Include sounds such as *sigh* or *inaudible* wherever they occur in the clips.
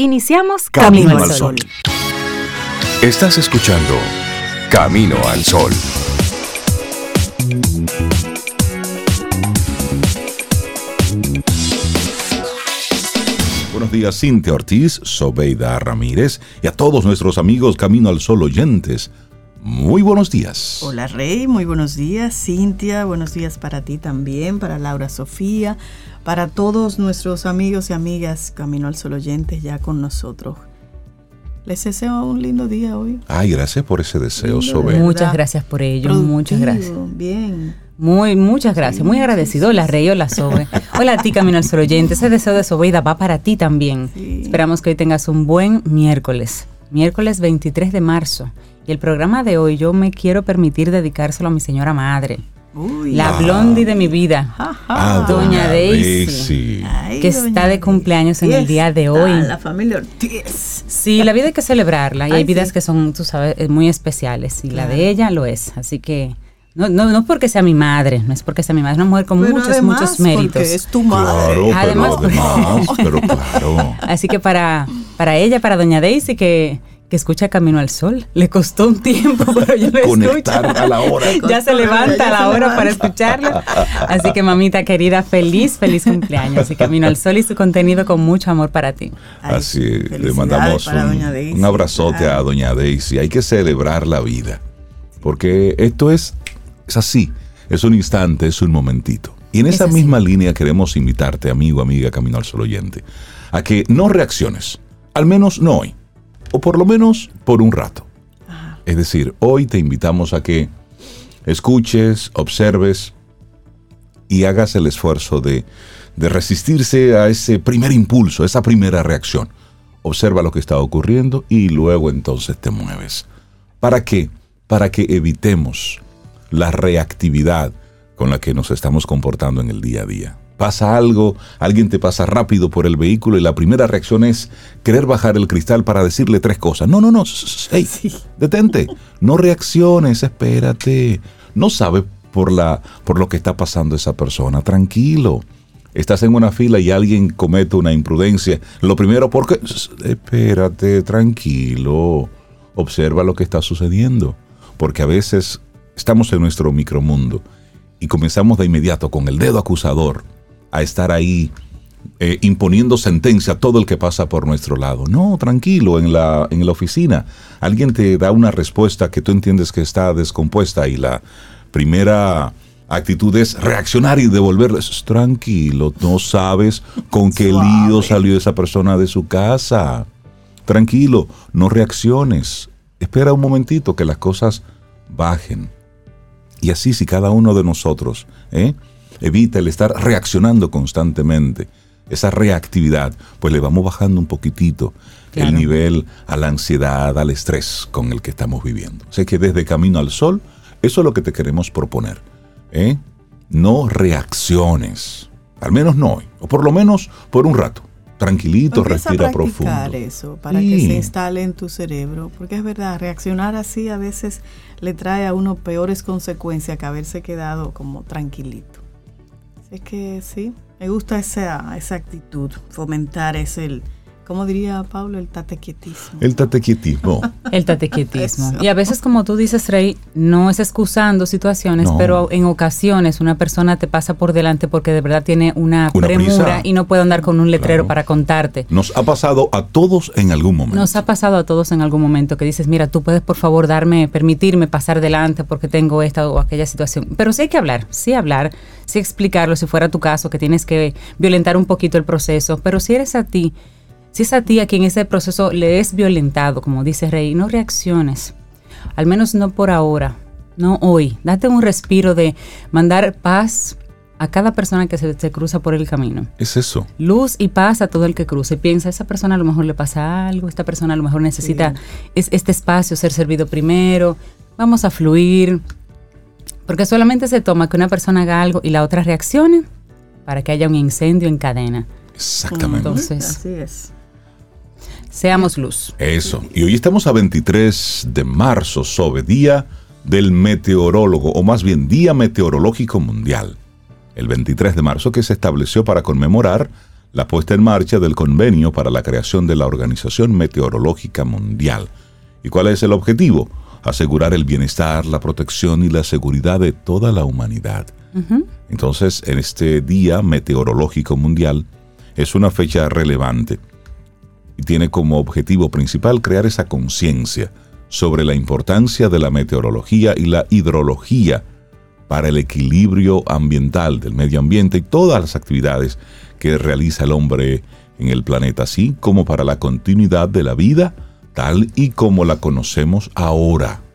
Iniciamos Camino, al Sol. Estás escuchando Camino al Sol. Buenos días, Cintia Ortiz, Sobeida Ramírez y a todos nuestros amigos Camino al Sol oyentes. Muy buenos días. Hola Rey, muy buenos días. Cintia, buenos días para ti también, para Laura Sofía, para todos nuestros amigos y amigas Camino al Sol oyentes ya con nosotros. Les deseo un lindo día hoy. Ay, gracias por ese deseo, Sobeida. Muchas gracias por ello, muchas gracias. Bien. Muy, muchas gracias. Muy agradecido. Hola, Rey. Hola, Sobe. *laughs* Hola a ti, Camino al Sol oyente. Ese deseo de Sobeida va para ti también. Esperamos que hoy tengas un buen miércoles. Miércoles 23 de marzo. Y el programa de hoy yo me quiero permitir dedicárselo a mi señora madre. la blondie de mi vida, Ah, doña Daisy, Ay, que doña está de cumpleaños en el día de Ah, hoy. La familia Ortiz. Sí, la vida hay que celebrarla y Ay, hay vidas sí. que son, tú sabes, eh, muy especiales y la de ella lo es. Así que no, no, no porque sea mi madre, no es porque sea mi madre, es una mujer con Pero muchos, además, muchos méritos. Es tu madre. Claro, Además- pero además, *laughs* pero claro. Así que para, para ella, para doña Daisy, que, que escucha Camino al Sol, le costó un tiempo, *laughs* pero yo lo Conectar escucho. a la hora. Ya se levanta a la hora levanta. para escucharlo. Así que mamita querida, feliz, feliz cumpleaños. Y Camino al Sol y su contenido con mucho amor para ti. Ay, Así le mandamos un, doña Daisy. un abrazote a doña Daisy. Hay que celebrar la vida, porque esto es, es así, es un instante, es un momentito. Y en Es esa así. misma línea queremos invitarte, amigo, amiga, Camino al Sol oyente, a que no reacciones, al menos no hoy, o por lo menos por un rato. Es decir, hoy te invitamos a que escuches, observes y hagas el esfuerzo de, de resistirse a ese primer impulso, esa primera reacción. Observa lo que está ocurriendo y luego entonces te mueves. ¿Para qué? Para que evitemos la reactividad con la que nos estamos comportando en el día a día. Pasa algo, alguien te pasa rápido por el vehículo y la primera reacción es querer bajar el cristal para decirle tres cosas. No, no, no, hey, detente, no reacciones, espérate. No sabe por, la, por lo que está pasando esa persona, tranquilo. Estás en una fila y alguien comete una imprudencia. Lo primero, porque espérate, tranquilo. Observa lo que está sucediendo. Porque a veces estamos en nuestro micromundo y comenzamos de inmediato con el dedo acusador a estar ahí eh, imponiendo sentencia a todo el que pasa por nuestro lado. No, tranquilo, en la, en la oficina alguien te da una respuesta que tú entiendes que está descompuesta y la primera actitud es reaccionar y devolverle. Tranquilo, no sabes con qué lío salió esa persona de su casa. Tranquilo, no reacciones. Espera un momentito que las cosas bajen. Y así si cada uno de nosotros ¿eh? Evita el estar reaccionando constantemente, esa reactividad, pues le vamos bajando un poquitito Claro. el nivel a la ansiedad, al estrés con el que estamos viviendo. Sé que desde Camino al Sol, eso es lo que te queremos proponer. ¿eh? No reacciones, al menos no hoy, o por lo menos por un rato. Tranquilito, Empieza respira a practicar profundo. eso para Sí. que se instale en tu cerebro, porque es verdad, reaccionar así a veces le trae a uno peores consecuencias que haberse quedado como tranquilito. Así que sí, me gusta esa, esa actitud, fomentar ese, el, ¿cómo diría Pablo? El tatequietismo. El tatequietismo. *laughs* El tatequietismo. Y a veces, como tú dices, Rey, no es excusando situaciones, No. pero en ocasiones una persona te pasa por delante porque de verdad tiene una, Una premura prisa. y no puede andar con un letrero Claro. para contarte. Nos ha pasado a todos en algún momento. Nos ha pasado a todos en algún momento que dices, mira, tú puedes por favor darme, permitirme pasar delante porque tengo esta o aquella situación. Pero sí hay que hablar, sí hablar, sí explicarlo si fuera tu caso, que tienes que violentar un poquito el proceso. Pero si eres a ti, si es a ti a quien ese proceso le es violentado, como dice Rey, no reacciones. Al menos no por ahora, no hoy. Date un respiro de mandar paz a cada persona que se, se cruza por el camino Es eso. luz y paz a todo el que cruce. Piensa, esa persona a lo mejor le pasa algo, esta persona a lo mejor necesita es- este espacio, ser servido primero, vamos a fluir. Porque solamente se toma que una persona haga algo y la otra reaccione para que haya un incendio en cadena. Exactamente. Entonces- Así es. Seamos luz. Eso. Y hoy estamos a 23 de marzo, sobre Día del Meteorólogo, o más bien Día Meteorológico Mundial. El 23 de marzo que se estableció para conmemorar la puesta en marcha del convenio para la creación de la Organización Meteorológica Mundial. ¿Y cuál es el objetivo? Asegurar el bienestar, la protección y la seguridad de toda la humanidad. Entonces, en este Día Meteorológico Mundial es una fecha relevante y tiene como objetivo principal crear esa conciencia sobre la importancia de la meteorología y la hidrología para el equilibrio ambiental del medio ambiente y todas las actividades que realiza el hombre en el planeta, así como para la continuidad de la vida tal y como la conocemos ahora.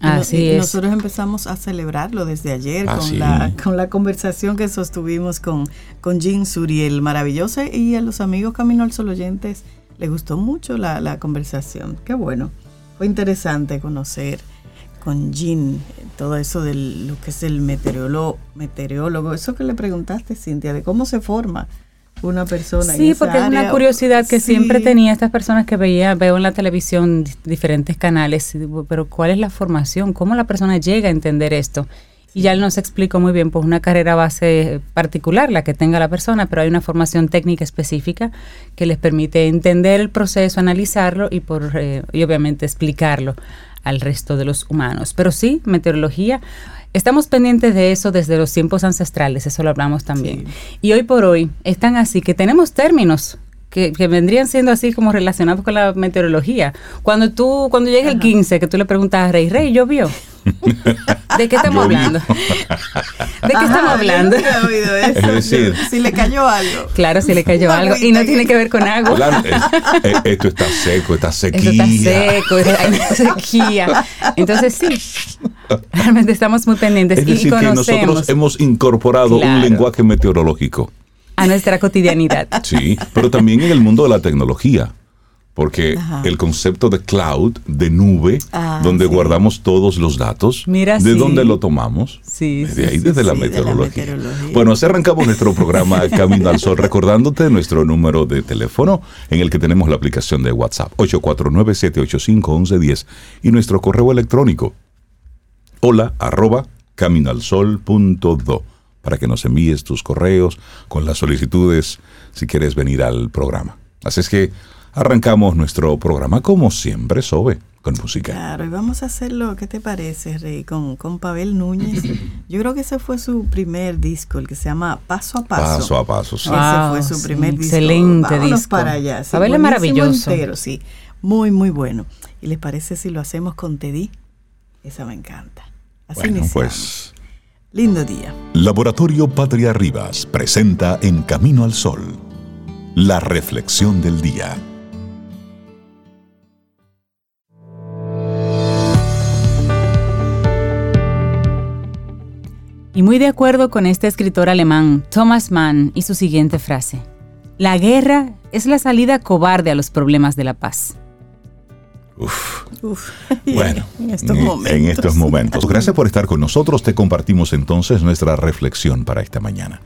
Así es. Nosotros empezamos a celebrarlo desde ayer ah, con, la, con la conversación que sostuvimos con, con Jean Suriel, maravillosa, y a los amigos Camino al Sol oyentes les gustó mucho la, la conversación. Qué bueno. Fue interesante conocer con Jean todo eso de lo que es el meteorólogo, meteorólogo. Eso que le preguntaste, Cintia, de cómo se forma una persona. Sí, porque es una curiosidad que siempre tenía estas personas que veía, veo en la televisión diferentes canales, pero ¿cuál es la formación? ¿Cómo la persona llega a entender esto? Y ya él nos explicó muy bien, pues una carrera base particular, la que tenga la persona, pero hay una formación técnica específica que les permite entender el proceso, analizarlo y, por, eh, y obviamente explicarlo al resto de los humanos. Pero sí, meteorología Estamos pendientes de eso desde los tiempos ancestrales, eso lo hablamos también. Y hoy por hoy están así que tenemos términos que, vendrían siendo así como relacionados con la meteorología. Cuando tú, cuando llega el 15, que tú le preguntas a Rey, Rey, ¿llovió? *laughs* ¿De qué estamos hablando? *laughs* ¿De qué estamos hablando? *laughs* Es decir, si le cayó algo. Claro, si le cayó algo. Y no tiene que ver con agua. Eh, esto está seco, está sequía. Esto está seco, está sequía. Entonces sí, realmente estamos muy pendientes. Es decir, que nosotros hemos incorporado un lenguaje meteorológico. A nuestra cotidianidad. *laughs* Sí, pero también en el mundo de la tecnología porque el concepto de cloud, de nube, ah, donde guardamos todos los datos, ¿de dónde lo tomamos? Sí, de ahí, desde la, meteorología. Bueno, así arrancamos nuestro programa *laughs* Camino al Sol, recordándote nuestro número de teléfono en el que tenemos la aplicación de WhatsApp, 849-785-1110, y nuestro correo electrónico, hola arroba caminoalsol.do, para que nos envíes tus correos con las solicitudes si quieres venir al programa. Así es que arrancamos nuestro programa como siempre, Sobe, con música. Claro, y vamos a hacerlo, ¿qué te parece, Rey? Con, con Pavel Núñez. Yo creo que ese fue su primer disco, el que se llama Paso a Paso. Paso a Paso, sí. ese fue su primer disco. Excelente disco. para allá. Pavel es maravilloso. sí. Muy, muy bueno. ¿Y les parece si lo hacemos con Teddy? Esa me encanta. Así bueno, pues... Lindo día. Laboratorio Patria Rivas presenta En Camino al Sol, la reflexión del día. Y muy de acuerdo con este escritor alemán, Thomas Mann, y su siguiente frase. La guerra es la salida cobarde a los problemas de la paz. Uf. *laughs* Bueno, en estos, momentos. en estos momentos. Gracias por estar con nosotros. Te compartimos entonces nuestra reflexión para esta mañana.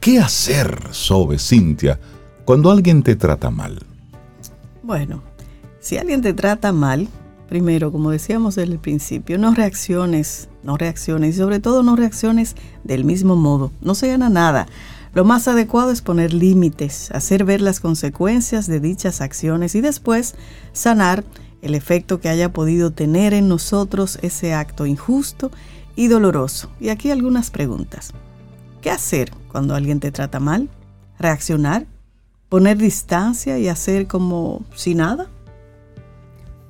¿Qué hacer, Sobe, Cintia, cuando alguien te trata mal? Bueno, si alguien te trata mal, primero, como decíamos desde el principio, no reacciones, no reacciones y sobre todo no reacciones del mismo modo. No se gana nada. Lo más adecuado es poner límites, hacer ver las consecuencias de dichas acciones y después sanar el efecto que haya podido tener en nosotros ese acto injusto y doloroso. Y aquí algunas preguntas. ¿Qué hacer cuando alguien te trata mal? ¿Reaccionar? ¿Poner distancia y hacer como si nada?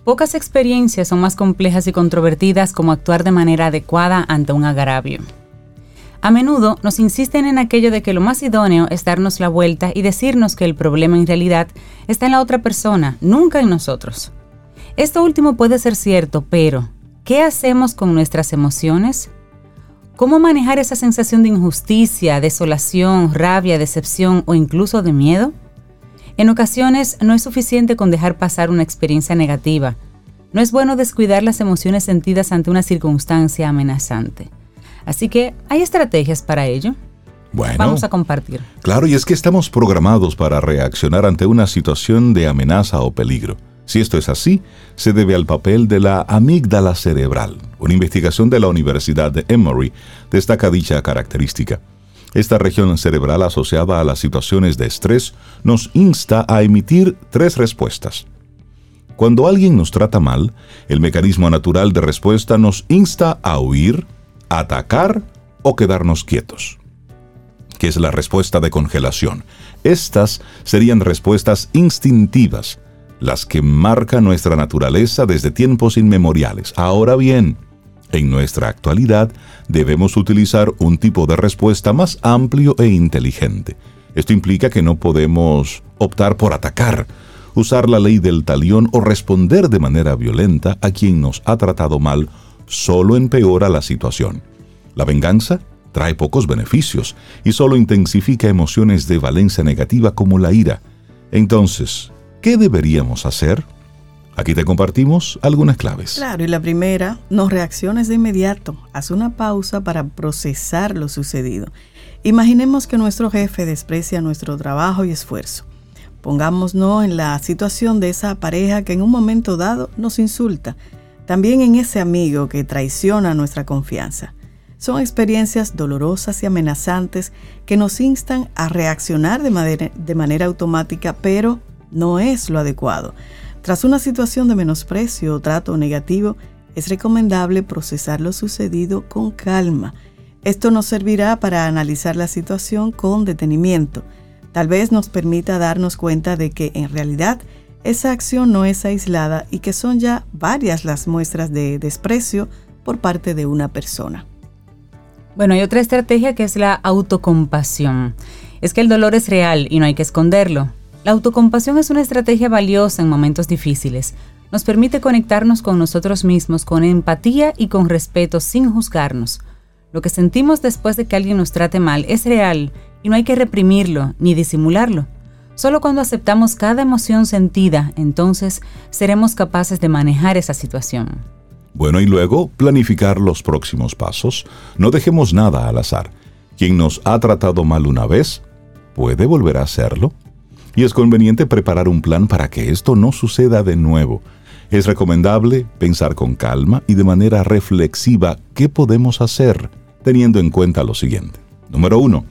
Pocas experiencias son más complejas y controvertidas como actuar de manera adecuada ante un agravio. A menudo nos insisten en aquello de que lo más idóneo es darnos la vuelta y decirnos que el problema en realidad está en la otra persona, nunca en nosotros. Esto último puede ser cierto, pero ¿qué hacemos con nuestras emociones? ¿Cómo manejar esa sensación de injusticia, desolación, rabia, decepción o incluso de miedo? En ocasiones no es suficiente con dejar pasar una experiencia negativa. No es bueno descuidar las emociones sentidas ante una circunstancia amenazante. Así que hay estrategias para ello. Bueno, vamos a compartir. Claro, y es que estamos programados para reaccionar ante una situación de amenaza o peligro. Si esto es así, se debe al papel de la amígdala cerebral. Una investigación de la Universidad de Emory destaca dicha característica. Esta región cerebral asociada a las situaciones de estrés nos insta a emitir tres respuestas. Cuando alguien nos trata mal, el mecanismo natural de respuesta nos insta a huir, atacar o quedarnos quietos, que es la respuesta de congelación. Estas serían respuestas instintivas, las que marcan nuestra naturaleza desde tiempos inmemoriales. Ahora bien, en nuestra actualidad debemos utilizar un tipo de respuesta más amplio e inteligente. Esto implica que no podemos optar por atacar, usar la ley del talión o responder de manera violenta a quien nos ha tratado mal, solo empeora la situación. La venganza trae pocos beneficios y solo intensifica emociones de valencia negativa como la ira. Entonces, ¿qué deberíamos hacer? Aquí te compartimos algunas claves. Claro, y la primera, no reacciones de inmediato. Haz una pausa para procesar lo sucedido. Imaginemos que nuestro jefe desprecia nuestro trabajo y esfuerzo. Pongámonos en la situación de esa pareja que en un momento dado nos insulta. También en ese amigo que traiciona nuestra confianza. Son experiencias dolorosas y amenazantes que nos instan a reaccionar de manera, de manera automática, pero no es lo adecuado. Tras una situación de menosprecio o trato negativo, es recomendable procesar lo sucedido con calma. Esto nos servirá para analizar la situación con detenimiento. Tal vez nos permita darnos cuenta de que en realidad esa acción no es aislada y que son ya varias las muestras de desprecio por parte de una persona. Bueno, hay otra estrategia que es la autocompasión. Es que el dolor es real y no hay que esconderlo. La autocompasión es una estrategia valiosa en momentos difíciles. Nos permite conectarnos con nosotros mismos con empatía y con respeto sin juzgarnos. Lo que sentimos después de que alguien nos trate mal es real y no hay que reprimirlo ni disimularlo. Solo cuando aceptamos cada emoción sentida, entonces seremos capaces de manejar esa situación. Bueno, y luego planificar los próximos pasos. No dejemos nada al azar. Quien nos ha tratado mal una vez, puede volver a hacerlo y es conveniente preparar un plan para que esto no suceda de nuevo. Es recomendable pensar con calma y de manera reflexiva qué podemos hacer, teniendo en cuenta lo siguiente. Número uno,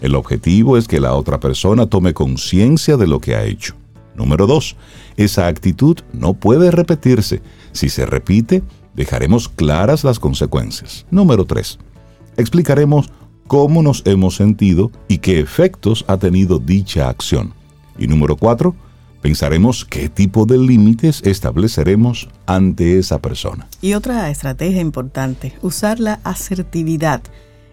el objetivo es que la otra persona tome conciencia de lo que ha hecho. Número dos, esa actitud no puede repetirse. Si se repite, dejaremos claras las consecuencias. Número tres, explicaremos cómo nos hemos sentido y qué efectos ha tenido dicha acción. Y número cuatro, pensaremos qué tipo de límites estableceremos ante esa persona. Y otra estrategia importante, usar la asertividad.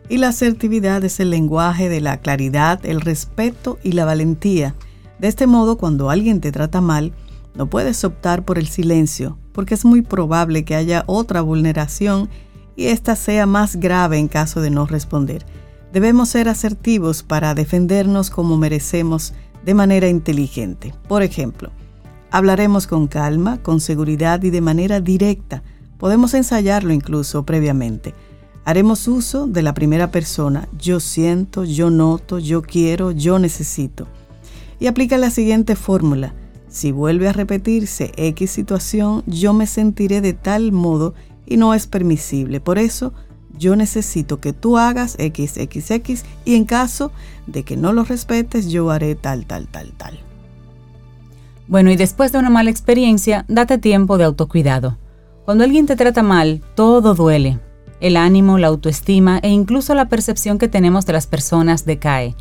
Y la asertividad es el lenguaje de la claridad, el respeto y la valentía. De este modo, cuando alguien te trata mal, no puedes optar por el silencio, porque es muy probable que haya otra vulneración y esta sea más grave en caso de no responder. Debemos ser asertivos para defendernos como merecemos de manera inteligente. Por ejemplo, hablaremos con calma, con seguridad y de manera directa. Podemos ensayarlo incluso previamente. Haremos uso de la primera persona, yo siento, yo noto, yo quiero, yo necesito. Y aplica la siguiente fórmula. Si vuelve a repetirse X situación, yo me sentiré de tal modo y no es permisible. Por eso, yo necesito que tú hagas XXX y en caso de que no lo respetes, yo haré tal, tal, tal, tal. Bueno, y después de una mala experiencia, date tiempo de autocuidado. Cuando alguien te trata mal, todo duele. El ánimo, la autoestima e incluso la percepción que tenemos de las personas decae.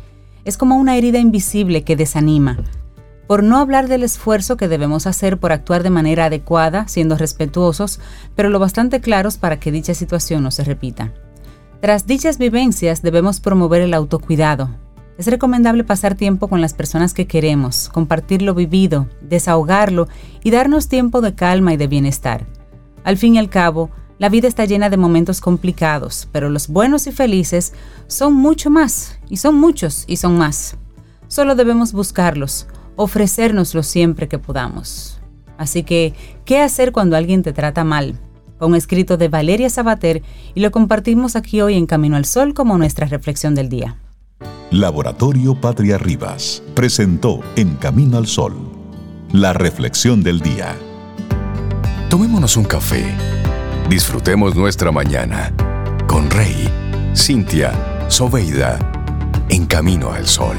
Es como una herida invisible que desanima, por no hablar del esfuerzo que debemos hacer por actuar de manera adecuada, siendo respetuosos, pero lo bastante claros para que dicha situación no se repita. Tras dichas vivencias debemos promover el autocuidado. Es recomendable pasar tiempo con las personas que queremos, compartir lo vivido, desahogarlo y darnos tiempo de calma y de bienestar. Al fin y al cabo, la vida está llena de momentos complicados, pero los buenos y felices son mucho más, y son muchos, y son más. Solo debemos buscarlos, ofrecérnoslo siempre que podamos. Así que, ¿qué hacer cuando alguien te trata mal? Un escrito de Valeria Sabater y lo compartimos aquí hoy en Camino al Sol como nuestra reflexión del día. Laboratorio Patria Rivas presentó En Camino al Sol la reflexión del día. Tomémonos un café. Disfrutemos nuestra mañana con Rey, Cintia, Soveida en Camino al Sol.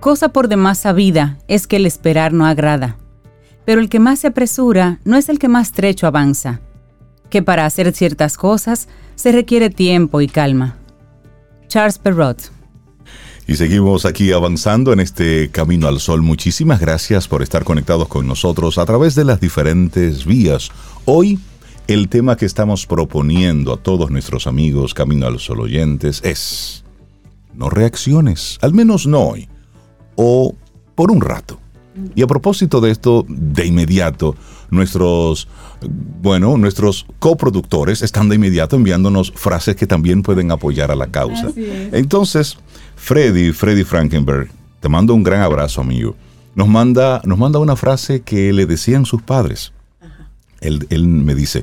Cosa por demás sabida es que el esperar no agrada, pero el que más se apresura no es el que más trecho avanza, que para hacer ciertas cosas se requiere tiempo y calma. Charles Perrot y seguimos aquí avanzando en este camino al sol. Muchísimas gracias por estar conectados con nosotros a través de las diferentes vías. Hoy el tema que estamos proponiendo a todos nuestros amigos Camino al Sol oyentes es no reacciones, al menos no hoy, o por un rato. Y a propósito de esto, de inmediato, nuestros, bueno, nuestros coproductores están de inmediato enviándonos frases que también pueden apoyar a la causa. Entonces, Freddy, Freddy Frankenberg, te mando un gran abrazo, amigo. Nos manda, nos manda una frase que le decían sus padres. Él, él, me dice,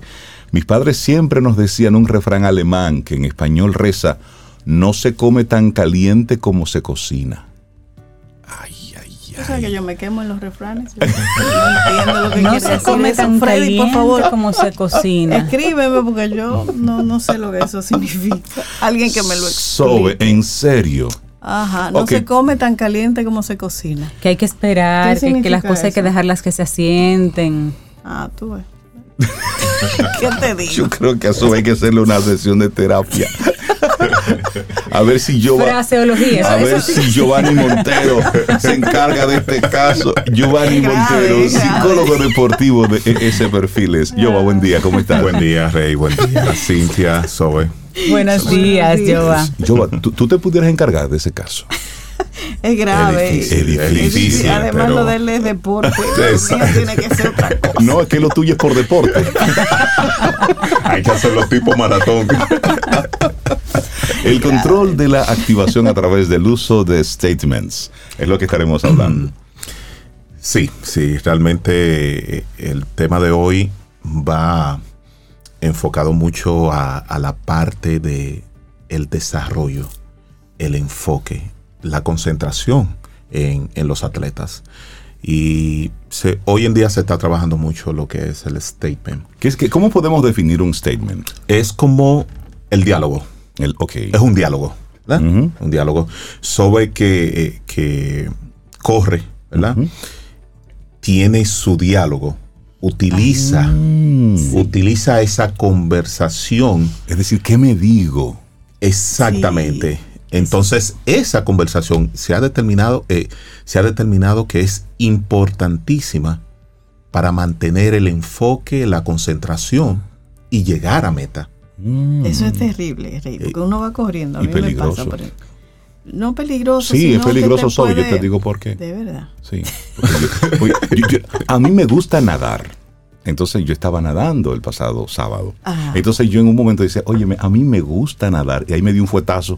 mis padres siempre nos decían un refrán alemán que en español reza, no se come tan caliente como se cocina. Ay, ay, ay. O sea que yo me quemo en los refranes. *laughs* no entiendo lo que no se come tan Freddy, por favor. como se cocina. Escríbeme porque yo no, no sé lo que eso *laughs* significa. Alguien que me lo explique. Sobe, en serio. Ajá, no se come tan caliente como se cocina. Que hay que esperar, que, que, las cosas hay que dejarlas que se asienten. Ah, tú ves. *laughs* ¿Qué te digo? Yo creo que a eso hay que hacerle una sesión de terapia. A ver si yo Fraseología. A ver si Giovanni Montero se encarga de este caso. Giovanni Montero, psicólogo deportivo de ese perfil es. Giova, buen día, ¿cómo estás? Buen día, Rey, buen día. *laughs* Cintia, Zoe. Buenos días, Jova. Jova, ¿tú, te pudieras encargar de ese caso. Es grave. Es difícil. Además, lo de él es deporte. *laughs* tiene que ser otra cosa. No, es que lo tuyo es por deporte. *laughs* Hay que hacerlo tipo maratón. El control de la activación a través del uso de statements es lo que estaremos hablando. Sí, sí, realmente eh, el tema de hoy va enfocado mucho a, la parte de el desarrollo, el enfoque, la concentración en, los atletas. Y se, hoy en día se está trabajando mucho lo que es el statement. ¿Qué es que, ¿Cómo podemos definir un statement? Es como el diálogo. El, okay. Es un diálogo. Un diálogo sobre que, que corre, ¿verdad? Tiene su diálogo utiliza, ah, utiliza esa conversación. Es decir, ¿qué me digo? Exactamente. Entonces, esa conversación se ha determinado, eh, se ha determinado que es importantísima para mantener el enfoque, la concentración y llegar a meta. Mm. Eso es terrible, Rey, porque uno va corriendo. A mí me pasa, no peligroso. Sí, es peligroso soy, yo te digo por qué. De verdad. Sí. *laughs* a mí me gusta nadar. Entonces yo estaba nadando el pasado sábado. Entonces yo en un momento dice, oye, a mí me gusta nadar. Y ahí me dio un fuetazo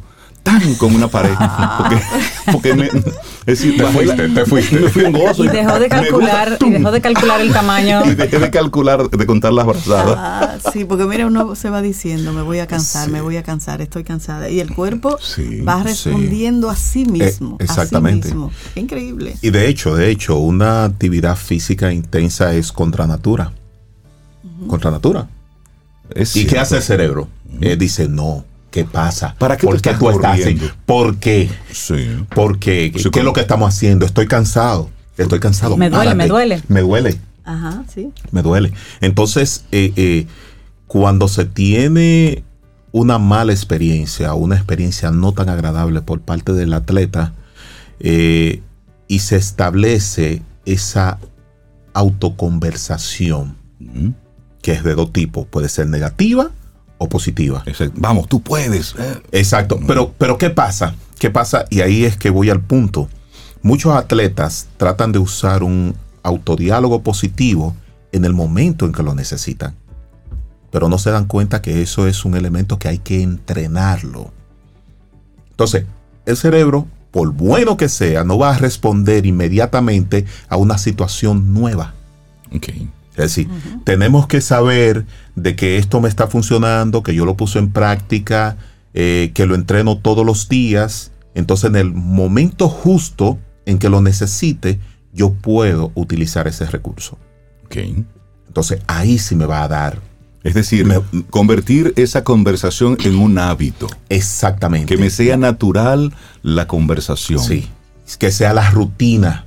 con una pared. *laughs* Porque, me, es decir, te fuiste, te fuiste. Me fui en gozo. Y dejó de calcular, y dejó de calcular el tamaño. *laughs* Y dejé de calcular, de contar las brazadas. Ah, sí, porque mira, uno se va diciendo, me voy a cansar, me voy a cansar, estoy cansada. Y el cuerpo va respondiendo a sí eh, mismo. exactamente. Increíble. Y de hecho, de hecho, una actividad física intensa es contra natura. Contra natura. ¿Y qué hace el cerebro? Eh, dice, no, ¿Qué pasa? ¿Para qué ¿Por qué tú estás así? ¿Por qué? Sí. ¿Por qué? ¿Qué, es lo que estamos haciendo? Estoy cansado. Estoy cansado. Me duele, me duele. Me duele. Ajá, sí. Me duele. Entonces, eh, eh, cuando se tiene una mala experiencia, una experiencia no tan agradable por parte del atleta, eh, y se establece esa autoconversación, que es de dos tipos, puede ser negativa o positiva. Vamos, tú puedes. Eh. Exacto. Pero, pero ¿qué pasa? ¿Qué pasa? Y ahí es que voy al punto. Muchos atletas tratan de usar un autodiálogo positivo en el momento en que lo necesitan. Pero no se dan cuenta que eso es un elemento que hay que entrenarlo. Entonces, el cerebro, por bueno que sea, no va a responder inmediatamente a una situación nueva. Okay. Es decir, tenemos que saber de que esto me está funcionando, que yo lo puse en práctica, eh, que lo entreno todos los días. Entonces, en el momento justo en que lo necesite, yo puedo utilizar ese recurso. Ok. Entonces ahí sí me va a dar Es decir, Me- convertir esa conversación en un hábito. exactamente. Que me sea natural la conversación. Sí, que sea la rutina.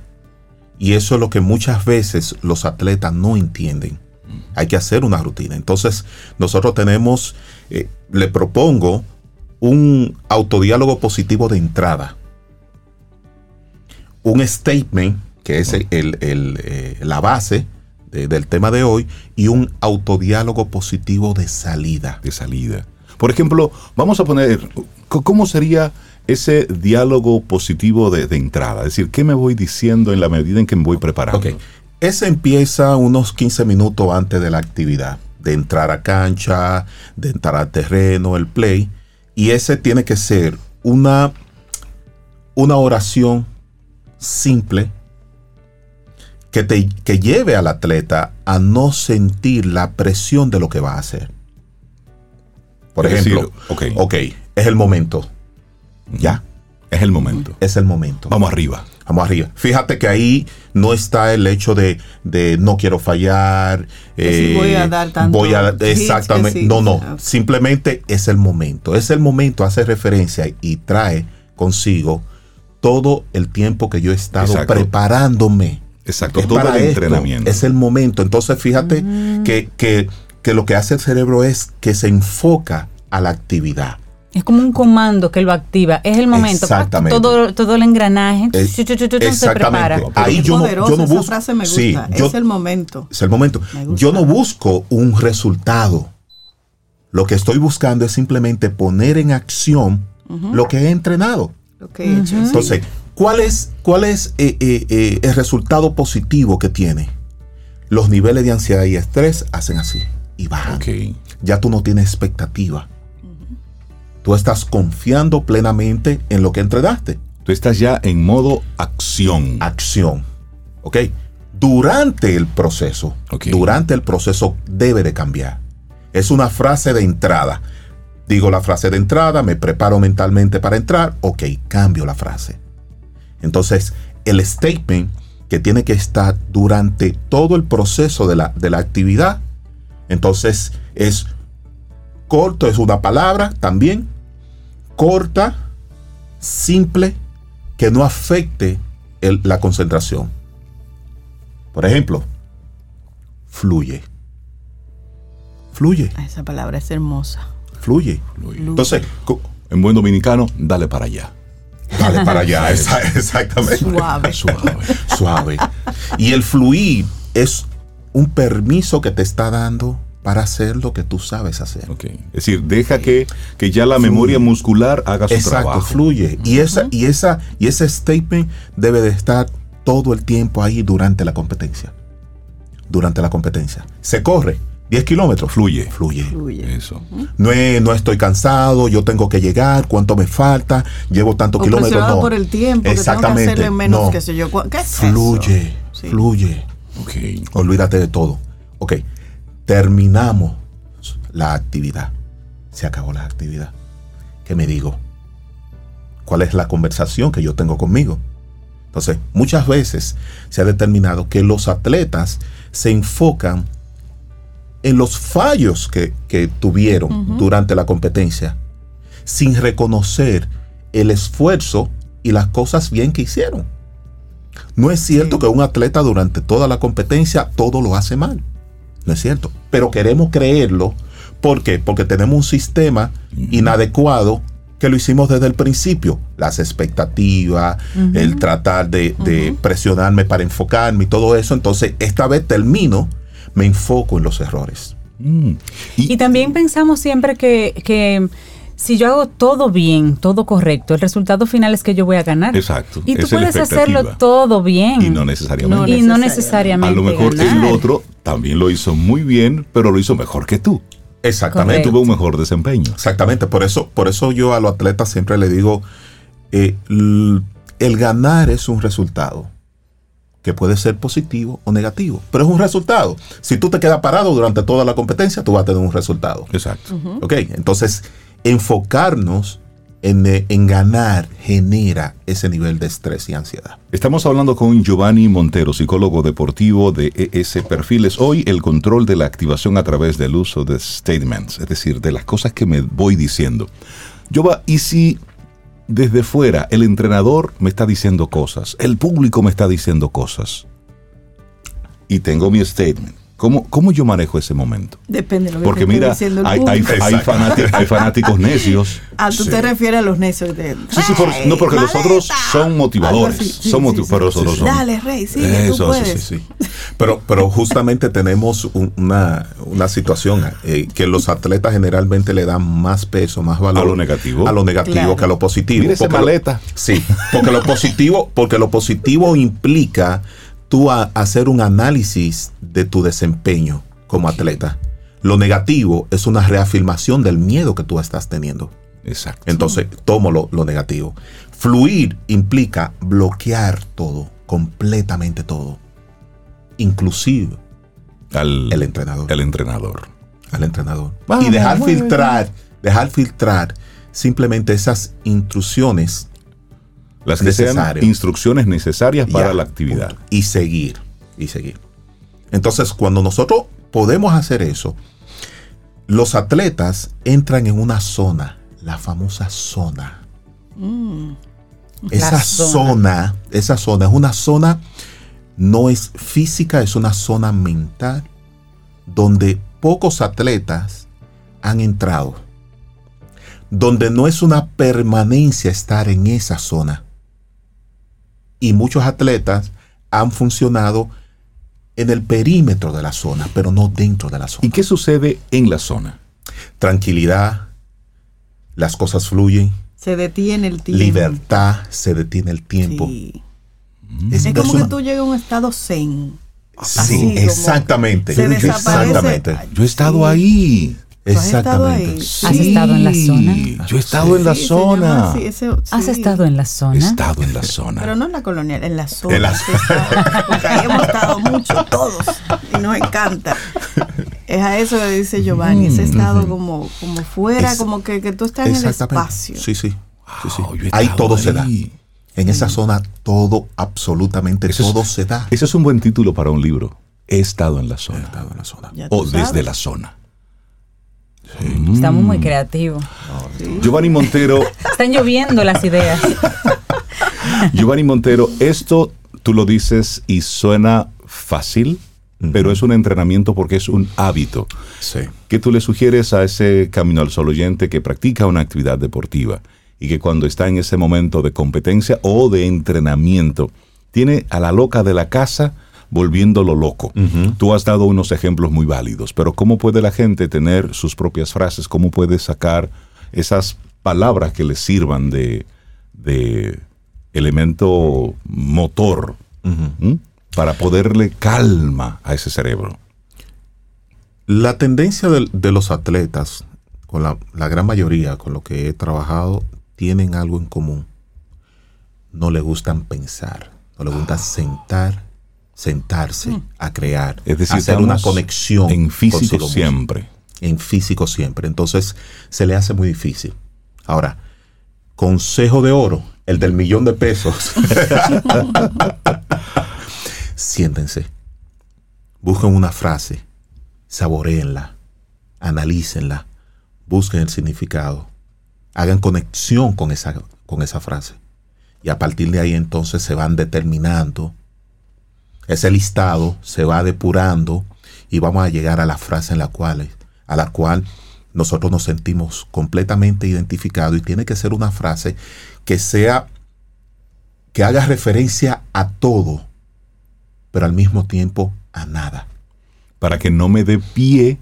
Y eso es lo que muchas veces los atletas no entienden. Hay que hacer una rutina. Entonces, nosotros tenemos, eh, le propongo un autodiálogo positivo de entrada. Un statement, que es el- el, eh, la base de- del tema de hoy, y un autodiálogo positivo de salida. de salida. Por ejemplo, vamos a poner, ¿cómo sería ese diálogo positivo de, de entrada? Es decir, ¿qué me voy diciendo en la medida en que me voy preparando? Ok. Ese empieza unos 15 minutos antes de la actividad, de entrar a cancha, de entrar al terreno, el play. Y ese tiene que ser una, una oración simple que, te, que lleve al atleta a no sentir la presión de lo que va a hacer. Por Es decir, ejemplo, ok. ok, es el momento. Ya, Es el momento. es el momento. Vamos arriba. Vamos arriba. Fíjate que ahí no está el hecho de, de no quiero fallar. Si voy a dar tanto Voy a, exactamente. sí. No, no. Simplemente es el momento. Es el momento, hace referencia y trae consigo todo el tiempo que yo he estado Exacto. preparándome. Exacto, Es todo para el esto, entrenamiento. Es el momento. Entonces, fíjate Mm. que, que, que lo que hace el cerebro es que se enfoca a la actividad. Es como un comando que lo activa. Es el momento. Exactamente. Todo, todo el engranaje chu, chu, chu, chu, se prepara. Exactamente. Ahí Qué yo no, poderosa yo no esa busco. frase me gusta. Sí, yo- es el momento. es el momento. Yo no busco un resultado. Lo que estoy buscando es simplemente poner en acción lo que he entrenado. Lo que he hecho. Entonces, ¿cuál es, cuál es eh, eh, eh, el resultado positivo que tiene? Los niveles de ansiedad y estrés hacen así y bajan. Ya tú no tienes expectativa. Tú estás confiando plenamente en lo que entrenaste. Tú estás ya en modo acción. acción. ¿Ok? Durante el proceso, durante el proceso debe de cambiar. Es una frase de entrada. Digo la frase de entrada, me preparo mentalmente para entrar, ok, cambio la frase. Entonces, el statement que tiene que estar durante todo el proceso de la, de la actividad, entonces es corto, es una palabra también, corta, simple, que no afecte el- la concentración. Por ejemplo, fluye. Fluye, Ah, Esa palabra es hermosa. fluye. Entonces, En buen dominicano, dale para allá. dale para *laughs* allá, esa- exactamente. Suave. *laughs* Suave. Suave. Y el fluir es un permiso que te está dando para hacer lo que tú sabes hacer. Es decir, deja que, que ya la memoria muscular haga su Exacto, trabajo. fluye. Y esa, y esa, y ese statement debe de estar todo el tiempo ahí durante la competencia. Durante la competencia. Se corre 10 kilómetros. Fluye. Fluye. Fluye. Eso. No, es- no estoy cansado, yo tengo que llegar, cuánto me falta, llevo tantos kilómetros. No. por el tiempo, que tengo que Exactamente. hacerle menos no. que sé yo. ¿Qué es Fluye, eso? Sí. fluye. Ok. Olvídate de todo. Ok, terminamos la actividad. Se acabó la actividad. ¿Qué me digo? ¿Cuál es la conversación que yo tengo conmigo? Entonces, muchas veces se ha determinado que los atletas se enfocan en los fallos que, que tuvieron durante la competencia, sin reconocer el esfuerzo y las cosas bien que hicieron. No es cierto que un atleta durante toda la competencia todo lo hace mal. No es cierto. Pero queremos creerlo. ¿Por qué? Porque tenemos un sistema inadecuado que lo hicimos desde el principio. Las expectativas, el tratar de, de presionarme para enfocarme y todo eso. Entonces, esta vez termino, me enfoco en los errores. Mm. Y también pensamos siempre que, que si yo hago todo bien, todo correcto, el resultado final es que yo voy a ganar. Exacto, Y tú puedes hacerlo todo bien. Y no necesariamente. Y no A necesariamente. lo mejor ganar. el otro también lo hizo muy bien, pero lo hizo mejor que tú. Exactamente. Correcto. Tuvo un mejor desempeño. Exactamente, por eso, por eso yo a los atletas siempre le digo, eh, el ganar es un resultado que puede ser positivo o negativo, pero es un resultado. Si tú te quedas parado durante toda la competencia, tú vas a tener un resultado. Exacto. ¿Ok? Entonces, enfocarnos en, eh, en ganar genera ese nivel de estrés y ansiedad. Estamos hablando con Giovanni Montero, psicólogo deportivo de ES Perfiles. Hoy el control de la activación a través del uso de statements, es decir, de las cosas que me voy diciendo. Giova, ¿y si desde fuera el entrenador me está diciendo cosas, el público me está diciendo cosas y tengo mi statement? ¿Cómo, ¿Cómo yo manejo ese momento? Depende de lo que Porque te mira, diciendo el hay, hay- público. hay fanáticos, hay fanáticos *laughs* necios. Ah, tú Sí. te refieres a los necios de. Sí, sí, por- no, porque los otros son motivadores. Sí, son sí, motiv- sí, pero los otros sí. son. Dale, Rey, sí, que tú Eso, puedes. sí, sí, Sí. *laughs* Pero, pero justamente tenemos un- una, una situación eh, que los atletas generalmente le dan más peso, más valor A lo negativo. a lo negativo Claro. que a lo positivo. Mira esa Porque lo- maleta. sí, porque lo positivo, porque lo positivo implica tú a- hacer un análisis de tu desempeño como atleta. Lo negativo es una reafirmación del miedo que tú estás teniendo. Exacto. Entonces, tomo lo, lo negativo. Fluir implica bloquear todo, completamente todo. Inclusive al, el entrenador. el entrenador. al entrenador. Vamos, y dejar filtrar, dejar filtrar simplemente esas instrucciones Las que sean instrucciones necesarias para Ya, la actividad. punto. Y seguir, y seguir. Entonces, cuando nosotros podemos hacer eso, los atletas entran en una zona, la famosa zona. Esa La zona. zona. esa zona es una zona, no es física, es una zona mental, donde pocos atletas han entrado. Donde no es una permanencia estar en esa zona. Y muchos atletas han funcionado en el perímetro de la zona, pero no dentro de la zona. ¿Y qué sucede en la zona? Tranquilidad, las cosas fluyen, Se detiene el tiempo. libertad, se detiene el tiempo. Sí. Es, Es como que tú llegas a un estado zen. Sí, así exactamente. Exactamente. Yo he estado ahí. ¿Tú has estado Exactamente. ahí? ¿Has estado en la zona? Yo he estado en la Sí, zona. ese- ¿Has estado en la He zona? estado en la zona. Pero no en la colonial, en la zona. En la- está- porque ahí hemos estado mucho *laughs* todos y nos encanta. Es a eso que dice Giovanni, ese estado como, como fuera, Es- como que, que tú estás en el espacio. Sí, sí. sí, sí. Wow, he Ahí todo se da. En esa zona todo, absolutamente Eso es- todo se da. Ese es un buen título para un libro. He estado en la He zona. estado en la zona. O desde la zona. Estamos muy creativos. Giovanni Montero, Están lloviendo las ideas. *laughs* Giovanni Montero, esto tú lo dices y suena fácil, pero es un entrenamiento porque es un hábito. Sí. ¿Qué tú le sugieres a ese camino al sol oyente que practica una actividad deportiva y que cuando está en ese momento de competencia o de entrenamiento, tiene a la loca de la casa volviéndolo loco? Tú has dado unos ejemplos muy válidos, pero ¿cómo puede la gente tener sus propias frases? ¿Cómo puede sacar esas palabras que le sirvan de, de elemento motor para poderle calma a ese cerebro? La tendencia de, los atletas, con la, la gran mayoría con lo que he trabajado, tienen algo en común. No le gustan pensar, no le gusta sentar, sentarse a crear, Es decir, hacer una conexión en físico siempre. en físico siempre. Entonces se le hace muy difícil. Ahora, consejo de oro, el del millón de pesos. *laughs* Siéntense, busquen una frase, saboreenla, analícenla, busquen el significado, hagan conexión con esa, con esa frase. Y a partir de ahí entonces se van determinando ese listado se va depurando y vamos a llegar a la frase en la cual, a la cual nosotros nos sentimos completamente identificados y tiene que ser una frase que sea que haga referencia a todo, pero al mismo tiempo a nada. para que no me dé pie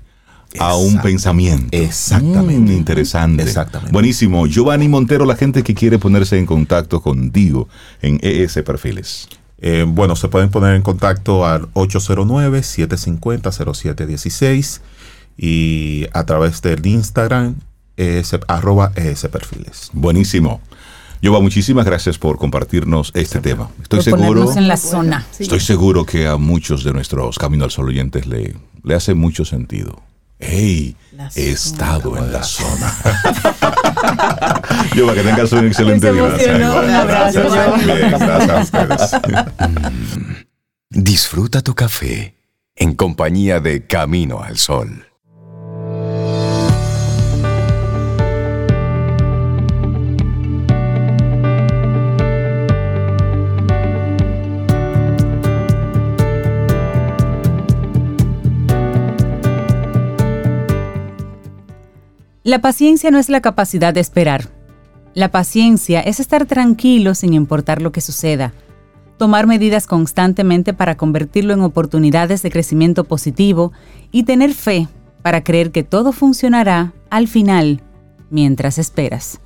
a un pensamiento. Exactamente. Mm, interesante. Exactamente. Buenísimo. Giovanni Montero, la gente que quiere ponerse en contacto contigo en ES Perfiles. Eh, bueno, se pueden poner en contacto al 809-750-0716 y a través del Instagram, ES, arroba ES Perfiles. Buenísimo. Giova, muchísimas gracias por compartirnos este tema. Estoy Por seguro, en la zona. Sí. estoy seguro que a muchos de nuestros Camino al Sol oyentes le, le hace mucho sentido. ¡Ey! La He zona. estado en la zona. *laughs* Yo, para que tengas un excelente día. Un abrazo. Gracias a ustedes. Disfruta tu café en compañía de Camino al Sol. La paciencia no es la capacidad de esperar. La paciencia es estar tranquilo sin importar lo que suceda, tomar medidas constantemente para convertirlo en oportunidades de crecimiento positivo y tener fe para creer que todo funcionará al final mientras esperas.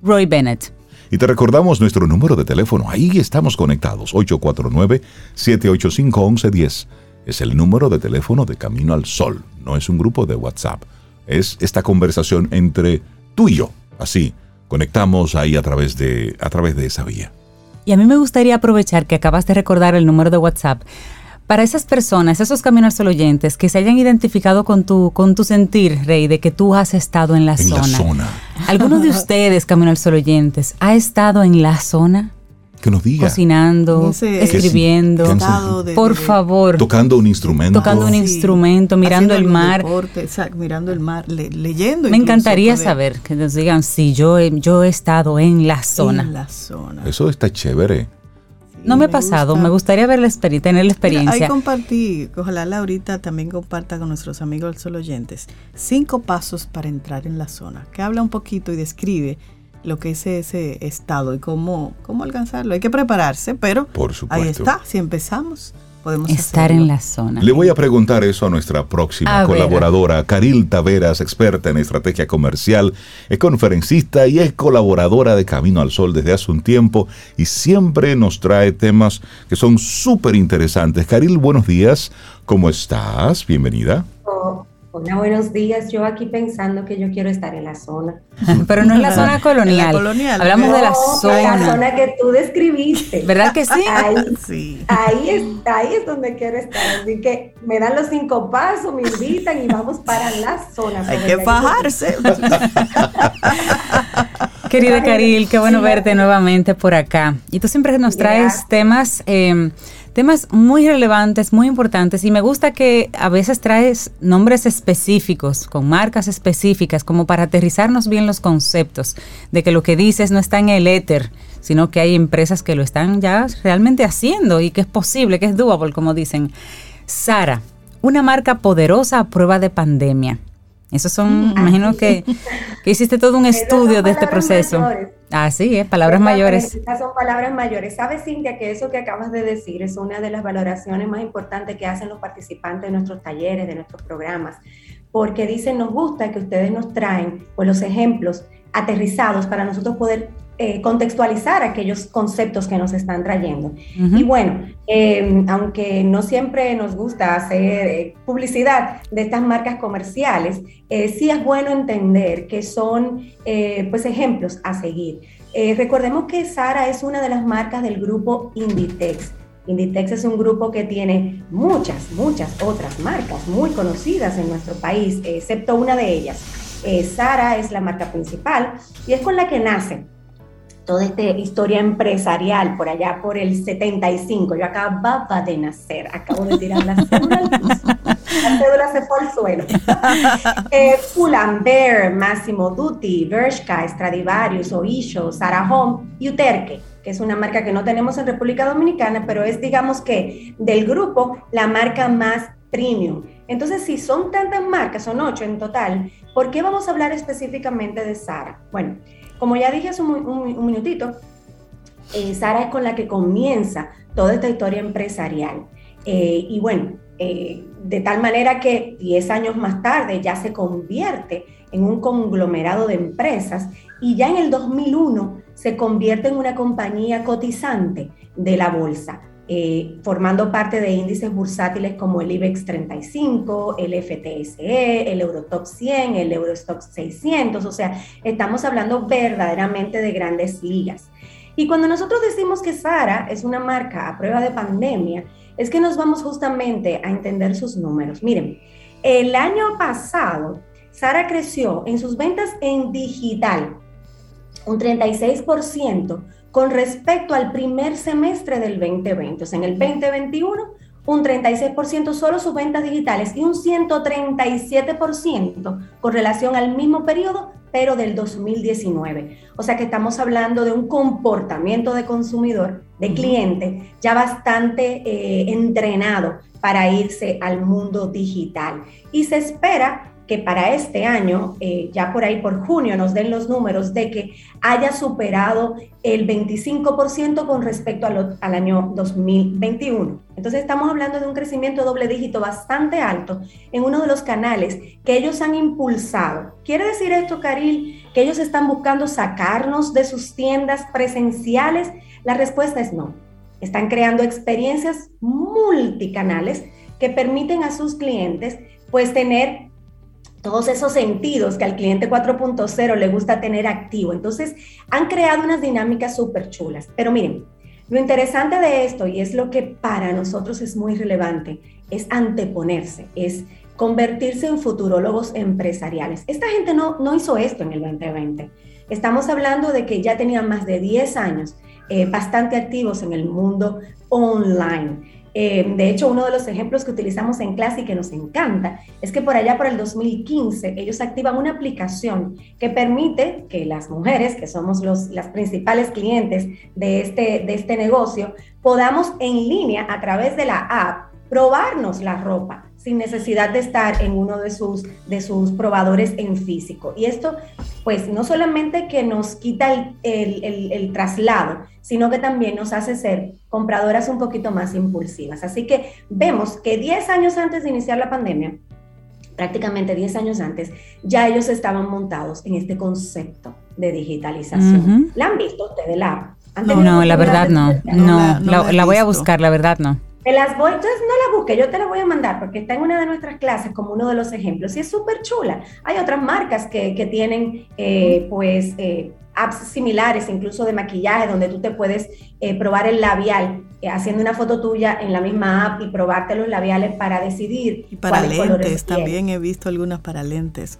Roy Bennett. Y te recordamos nuestro número de teléfono. Ahí estamos conectados. 849-785-1110. Es el número de teléfono de Camino al Sol. No es un grupo de WhatsApp. Es esta conversación entre tú y yo. Así, conectamos ahí a través de, a través de esa vía. Y a mí me gustaría aprovechar que acabas de recordar el número de WhatsApp para esas personas, esos caminos al oyentes que se hayan identificado con tu, con tu sentir, Rey, de que tú has estado en la En zona. la zona. ¿Alguno de *laughs* ustedes, Camino al Sol oyentes, ha estado en la zona? Que nos diga. Cocinando, Ese- escribiendo. Que sí, que Estado de- Por de- favor, Tocando un instrumento. Tocando un Sí. instrumento, mirando el mar. deporte, exacto, mirando el mar, le- leyendo. me encantaría saber que nos digan si yo he, yo he estado en la zona. En la zona. Eso está chévere. no me ha me pasado, gusta. me gustaría ver la experiencia, tener la Mira, ahí experiencia. compartí, ojalá Laurita también comparta con nuestros amigos del Sol Oyentes, cinco pasos para entrar en la zona, que habla un poquito y describe lo que es ese estado y cómo, cómo alcanzarlo. Hay que prepararse, pero Por ahí está, si empezamos, podemos Estar hacerlo. en la zona. Le voy a preguntar eso a nuestra próxima A ver. colaboradora, Caril Taveras, experta en estrategia comercial, es conferencista y es colaboradora de Camino al Sol desde hace un tiempo y siempre nos trae temas que son súper interesantes. Caril, buenos días, ¿cómo estás? Bienvenida. Oh, Hola, buenos días. Yo aquí pensando que yo quiero estar en la zona. *laughs* Pero no es la zona colonial. En la colonial. Hablamos de la en La zona. zona que tú describiste. ¿Verdad que sí? *laughs* Ahí, *laughs* Sí. ahí, es, ahí es donde quiero estar. Así que me dan los cinco pasos, me invitan y vamos para la zona. Hay que fajarse. Querida Caril, qué bueno Sí, verte nuevamente por acá. Y tú siempre nos traes temas, eh, temas muy relevantes, muy importantes. Y me gusta que a veces traes nombres específicos, con marcas específicas, como para aterrizarnos bien los conceptos de que lo que dices no está en el éter, sino que hay empresas que lo están ya realmente haciendo y que es posible, que es doable, como dicen. Sara, una marca poderosa a prueba de pandemia. Esos son, imagino que, que hiciste todo un estudio de este proceso. mayores. Así es, palabras Estas- mayores. Estas son palabras mayores. ¿Sabes, Cintia, que eso que acabas de decir es una de las valoraciones más importantes que hacen los participantes de nuestros talleres, de nuestros programas? Porque dicen, nos gusta que ustedes nos traen pues, los ejemplos aterrizados para nosotros poder eh, contextualizar aquellos conceptos que nos están trayendo. Y bueno, eh, aunque no siempre nos gusta hacer eh, publicidad de estas marcas comerciales, eh, sí es bueno entender que son pues ejemplos a seguir. Recordemos que Sara es una de las marcas del grupo Inditex. Inditex es un grupo que tiene muchas, muchas otras marcas muy conocidas en nuestro país, excepto una de ellas. Sara es la marca principal y es con la que nace toda esta historia empresarial por allá por el 75. Yo acababa de nacer, acabo de tirar la cédula. La cédula se fue al suelo. *laughs* eh, Pull&Bear, Massimo Dutti, Bershka, Stradivarius, Oisho, Sarah Home y Uterque, que es una marca que no tenemos en República Dominicana, pero es, digamos que, del grupo, la marca más premium. Entonces, si son tantas marcas, son ocho en total, ¿por qué vamos a hablar específicamente de Sara? Bueno, como ya dije hace un, minutito, eh, Sara es con la que comienza toda esta historia empresarial. Eh, y bueno, eh, de tal manera que 10 años más tarde ya se convierte en un conglomerado de empresas y ya en el 2001 se convierte en una compañía cotizante de la bolsa, eh, formando parte de índices bursátiles como el IBEX 35, el FTSE, el Eurotop 100, el Eurostock 600, o sea, estamos hablando verdaderamente de grandes ligas. Y cuando nosotros decimos que Sara es una marca a prueba de pandemia, es que nos vamos justamente a entender sus números. Miren, el año pasado, Sara creció en sus ventas en digital un 36% con respecto al primer semestre del 2020. O sea, en el 2021, un 36% solo sus ventas digitales y un 137% con relación al mismo periodo, pero del 2019. O sea que estamos hablando de un comportamiento de consumidor, de cliente, ya bastante eh, entrenado para irse al mundo digital. Y se espera que para este año, eh, ya por ahí por junio, nos den los números de que haya superado el 25% con respecto al, al año 2021. Entonces estamos hablando de un crecimiento doble dígito bastante alto en uno de los canales que ellos han impulsado. ¿Quiere decir esto, Caril, que ellos están buscando sacarnos de sus tiendas presenciales? La respuesta es no. Están creando experiencias multicanales que permiten a sus clientes pues tener todos esos sentidos que al cliente 4.0 le gusta tener activo. Entonces, han creado unas dinámicas súper chulas. Pero miren, lo interesante de esto, y es lo que para nosotros es muy relevante, es anteponerse, es convertirse en futurólogos empresariales. Esta gente no, no hizo esto en el 2020. Estamos hablando de que ya tenían más de 10 años eh, bastante activos en el mundo online. Eh, de hecho, uno de los ejemplos que utilizamos en clase y que nos encanta es que por allá por el 2015 ellos activan una aplicación que permite que las mujeres, que somos los, las principales clientes de este, de este negocio, podamos en línea a través de la app probarnos la ropa sin necesidad de estar en uno de sus, de sus probadores en físico. Y esto, pues, no solamente que nos quita el, traslado, sino que también nos hace ser compradoras un poquito más impulsivas. Así que vemos que 10 años antes de iniciar la pandemia, prácticamente 10 años antes, ya ellos estaban montados en este concepto de digitalización. ¿La han visto ustedes? ¿La no, no, la verdad no. No, la voy a buscar, la verdad no. Te las voy, entonces no la busque, yo te la voy a mandar porque está en una de nuestras clases como uno de los ejemplos y es súper chula. Hay otras marcas que, que tienen eh, pues eh, apps similares, incluso de maquillaje, donde tú te puedes eh, probar el labial haciendo una foto tuya en la misma app y probarte los labiales para decidir. Y para lentes, también he visto algunas para lentes.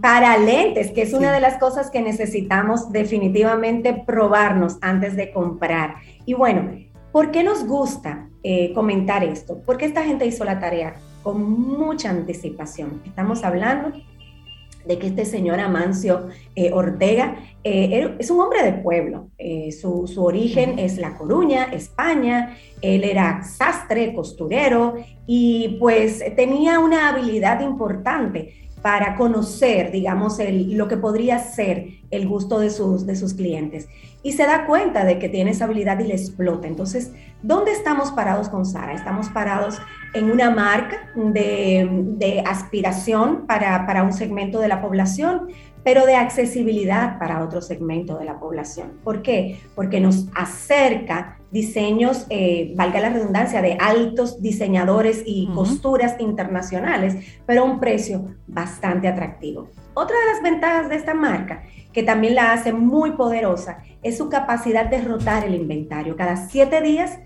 Para lentes, que es una de las cosas que necesitamos definitivamente probarnos antes de comprar. Y bueno, ¿por qué nos gusta eh, comentar esto, porque esta gente hizo la tarea con mucha anticipación. Estamos hablando de que este señor Amancio eh, Ortega eh, es un hombre de pueblo. Su, su, origen es La Coruña, España. Él era sastre, costurero y pues tenía una habilidad importante para conocer, digamos, el, lo que podría ser el gusto de sus, de sus clientes. Y se da cuenta de que tiene esa habilidad y le explota. Entonces, ¿dónde estamos parados con Sara? Estamos parados en una marca de, de aspiración para, para un segmento de la población, pero de accesibilidad para otro segmento de la población. ¿Por qué? Porque nos acerca diseños, eh, valga la redundancia, de altos diseñadores y costuras internacionales, pero a un precio bastante atractivo. Otra de las ventajas de esta marca, que también la hace muy poderosa, es su capacidad de rotar el inventario. Cada siete días,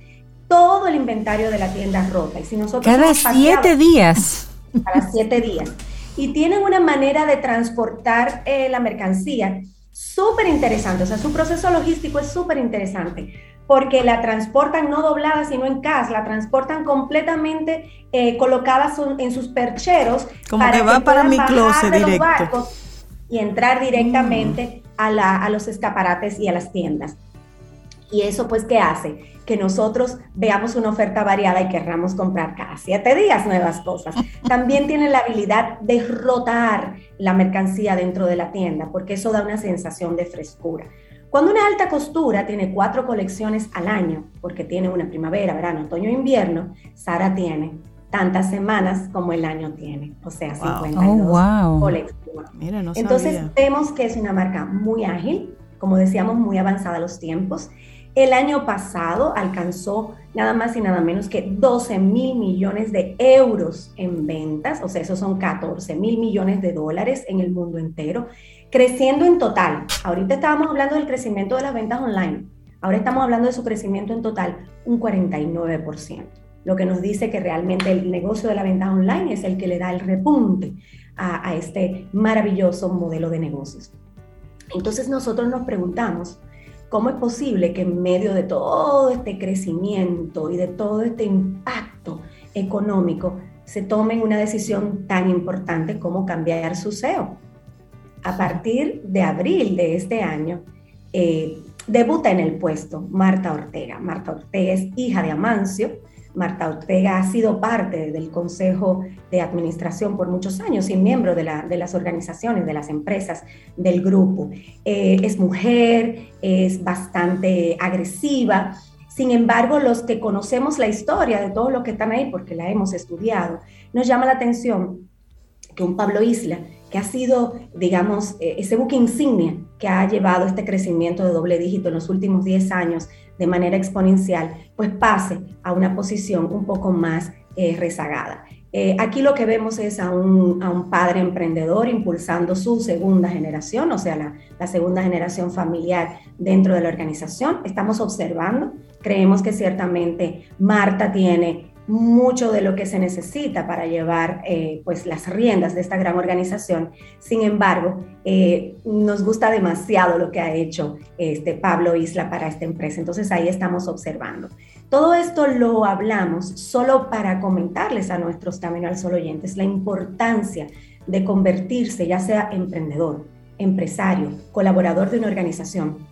todo el inventario de la tienda rota. Y si nosotros cada siete días. Cada siete días y tienen una manera de transportar eh, la mercancía súper interesante. O sea, su proceso logístico es súper interesante porque la transportan no doblada, sino en casa, la transportan completamente eh, colocadas en sus percheros. Como que va para mi closet directo. Y entrar directamente mm. a, a los escaparates y a las tiendas. Y eso pues, ¿qué hace? Que nosotros veamos una oferta variada y querramos comprar cada siete días nuevas cosas. *laughs* También tiene la habilidad de rotar la mercancía dentro de la tienda, porque eso da una sensación de frescura. Cuando una alta costura tiene cuatro colecciones al año, porque tiene una primavera, verano, otoño e invierno, Sara tiene tantas semanas como el año tiene, o sea, 52 colecciones. Entonces vemos que es una marca muy ágil, como decíamos, muy avanzada a los tiempos. El año pasado alcanzó nada más y nada menos que 12 mil millones de euros en ventas, o sea, esos son 14 mil millones de dólares en el mundo entero, creciendo en total. Ahorita estábamos hablando del crecimiento de las ventas online, ahora estamos hablando de su crecimiento en total, un 49%, lo que nos dice que realmente el negocio de la venta online es el que le da el repunte a, este maravilloso modelo de negocios. Entonces nosotros nos preguntamos, ¿cómo es posible que en medio de todo este crecimiento y de todo este impacto económico se tomen una decisión tan importante como cambiar su SEO? A partir de abril de este año, eh, debuta en el puesto Marta Ortega. Marta Ortega es hija de Amancio, Marta Ortega ha sido parte del Consejo de Administración por muchos años y miembro de, las organizaciones, de las empresas del grupo. Eh, es mujer, es bastante agresiva. Sin embargo, los que conocemos la historia de todos los que están ahí, porque la hemos estudiado, nos llama la atención que un Pablo Isla, que ha sido, digamos, eh, ese buque insignia que ha llevado este crecimiento de doble dígito en los últimos 10 años de manera exponencial, pues pase a una posición un poco más eh, rezagada. Eh, aquí lo que vemos es a un, a un, padre emprendedor impulsando su segunda generación, o sea, la, la, segunda generación familiar dentro de la organización. Estamos observando, creemos que ciertamente Marta tiene mucho de lo que se necesita para llevar eh, pues las riendas de esta gran organización. Sin embargo, eh, nos gusta demasiado lo que ha hecho este Pablo Isla para esta empresa. Entonces ahí estamos observando. Todo esto lo hablamos solo para comentarles a nuestros Camino al Sol oyentes la importancia de convertirse ya sea emprendedor, empresario, colaborador de una organización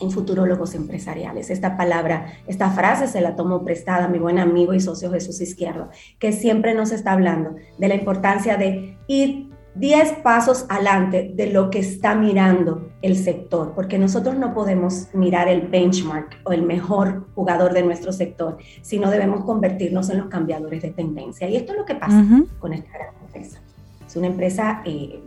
en futurólogos empresariales. Esta palabra, esta frase se la tomó prestada a mi buen amigo y socio Jesús Izquierdo, que siempre nos está hablando de la importancia de ir 10 pasos adelante de lo que está mirando el sector, porque nosotros no podemos mirar el benchmark o el mejor jugador de nuestro sector, sino debemos convertirnos en los cambiadores de tendencia. Y esto es lo que pasa con esta gran empresa. Es una empresa eh,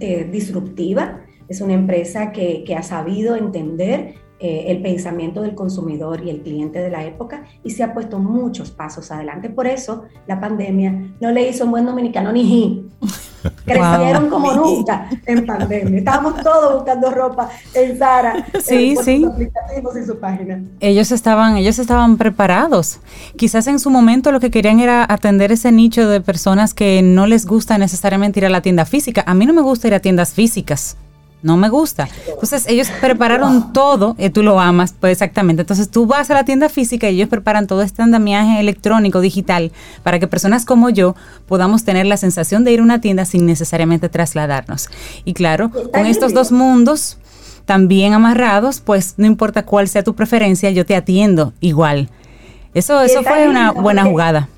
eh, disruptiva, es una empresa que, ha sabido entender eh, el pensamiento del consumidor y el cliente de la época y se ha puesto muchos pasos adelante. Por eso la pandemia no le hizo un buen dominicano ni ji. *laughs* Crecieron como nunca en pandemia. Estábamos todos buscando ropa en Zara, *laughs* sí, sí. sus aplicativos y su página. Ellos estaban, ellos estaban preparados. Quizás en su momento lo que querían era atender ese nicho de personas que no les gusta necesariamente ir a la tienda física. A mí no me gusta ir a tiendas físicas no me gusta. Entonces ellos *laughs* prepararon todo, y tú lo amas, pues exactamente. Entonces tú vas a la tienda física y ellos preparan todo este andamiaje electrónico, digital, para que personas como yo podamos tener la sensación de ir a una tienda sin necesariamente trasladarnos. Y claro, con estos dos mundos también amarrados, pues no importa cuál sea tu preferencia, yo te atiendo igual. Eso, eso fue una buena jugada.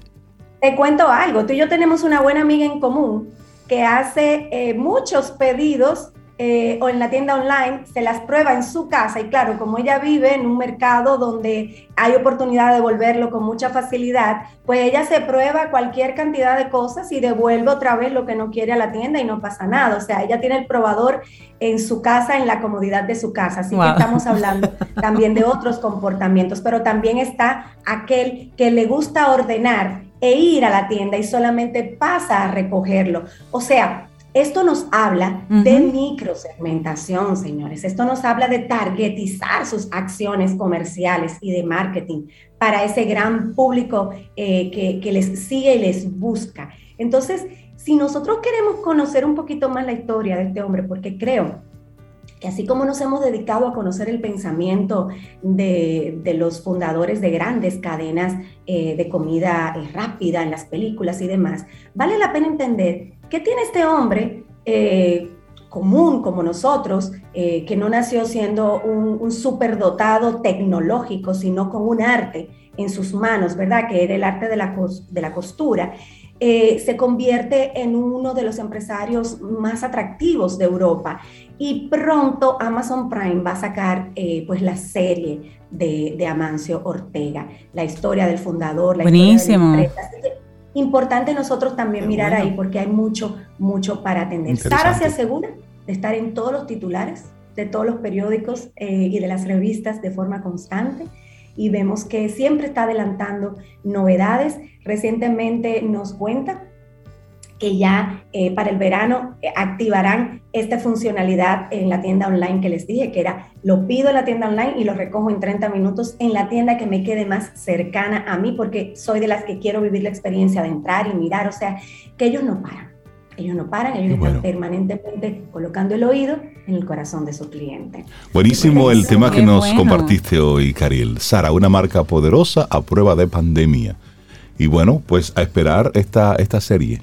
Te cuento algo, tú y yo tenemos una buena amiga en común que hace eh, muchos pedidos eh, o en la tienda online, se las prueba en su casa y claro, como ella vive en un mercado donde hay oportunidad de devolverlo con mucha facilidad, pues ella se prueba cualquier cantidad de cosas y devuelve otra vez lo que no quiere a la tienda y no pasa nada. O sea, ella tiene el probador en su casa, en la comodidad de su casa. Así que estamos hablando *laughs* también de otros comportamientos, pero también está aquel que le gusta ordenar e ir a la tienda y solamente pasa a recogerlo. O sea, esto nos habla de microsegmentación, señores. Esto nos habla de targetizar sus acciones comerciales y de marketing para ese gran público eh, que, les sigue y les busca. Entonces, si nosotros queremos conocer un poquito más la historia de este hombre, porque creo que así como nos hemos dedicado a conocer el pensamiento de, los fundadores de grandes cadenas eh, de comida eh, rápida en las películas y demás, vale la pena entender ¿Qué tiene este hombre eh, común como nosotros, eh, que no nació siendo un, superdotado tecnológico, sino con un arte en sus manos, ¿verdad? Que era el arte de la, de la costura. Eh, se convierte en uno de los empresarios más atractivos de Europa y pronto Amazon Prime va a sacar pues la serie de, Amancio Ortega, la historia del fundador, la Buenísimo. historia de importante nosotros también mirar ahí porque hay mucho, mucho para atender. Sara se asegura de estar en todos los titulares de todos los periódicos eh, y de las revistas de forma constante y vemos que siempre está adelantando novedades. Recientemente nos cuenta que ya eh, para el verano eh, activarán esta funcionalidad en la tienda online que les dije, que era lo pido en la tienda online y lo recojo en 30 minutos en la tienda que me quede más cercana a mí, porque soy de las que quiero vivir la experiencia de entrar y mirar, o sea, que ellos no paran. Ellos no paran, ellos están permanentemente colocando el oído en el corazón de su cliente. Buenísimo el tema que nos compartiste hoy, Cariel. Sara, una marca poderosa a prueba de pandemia. Y bueno, pues a esperar esta, esta serie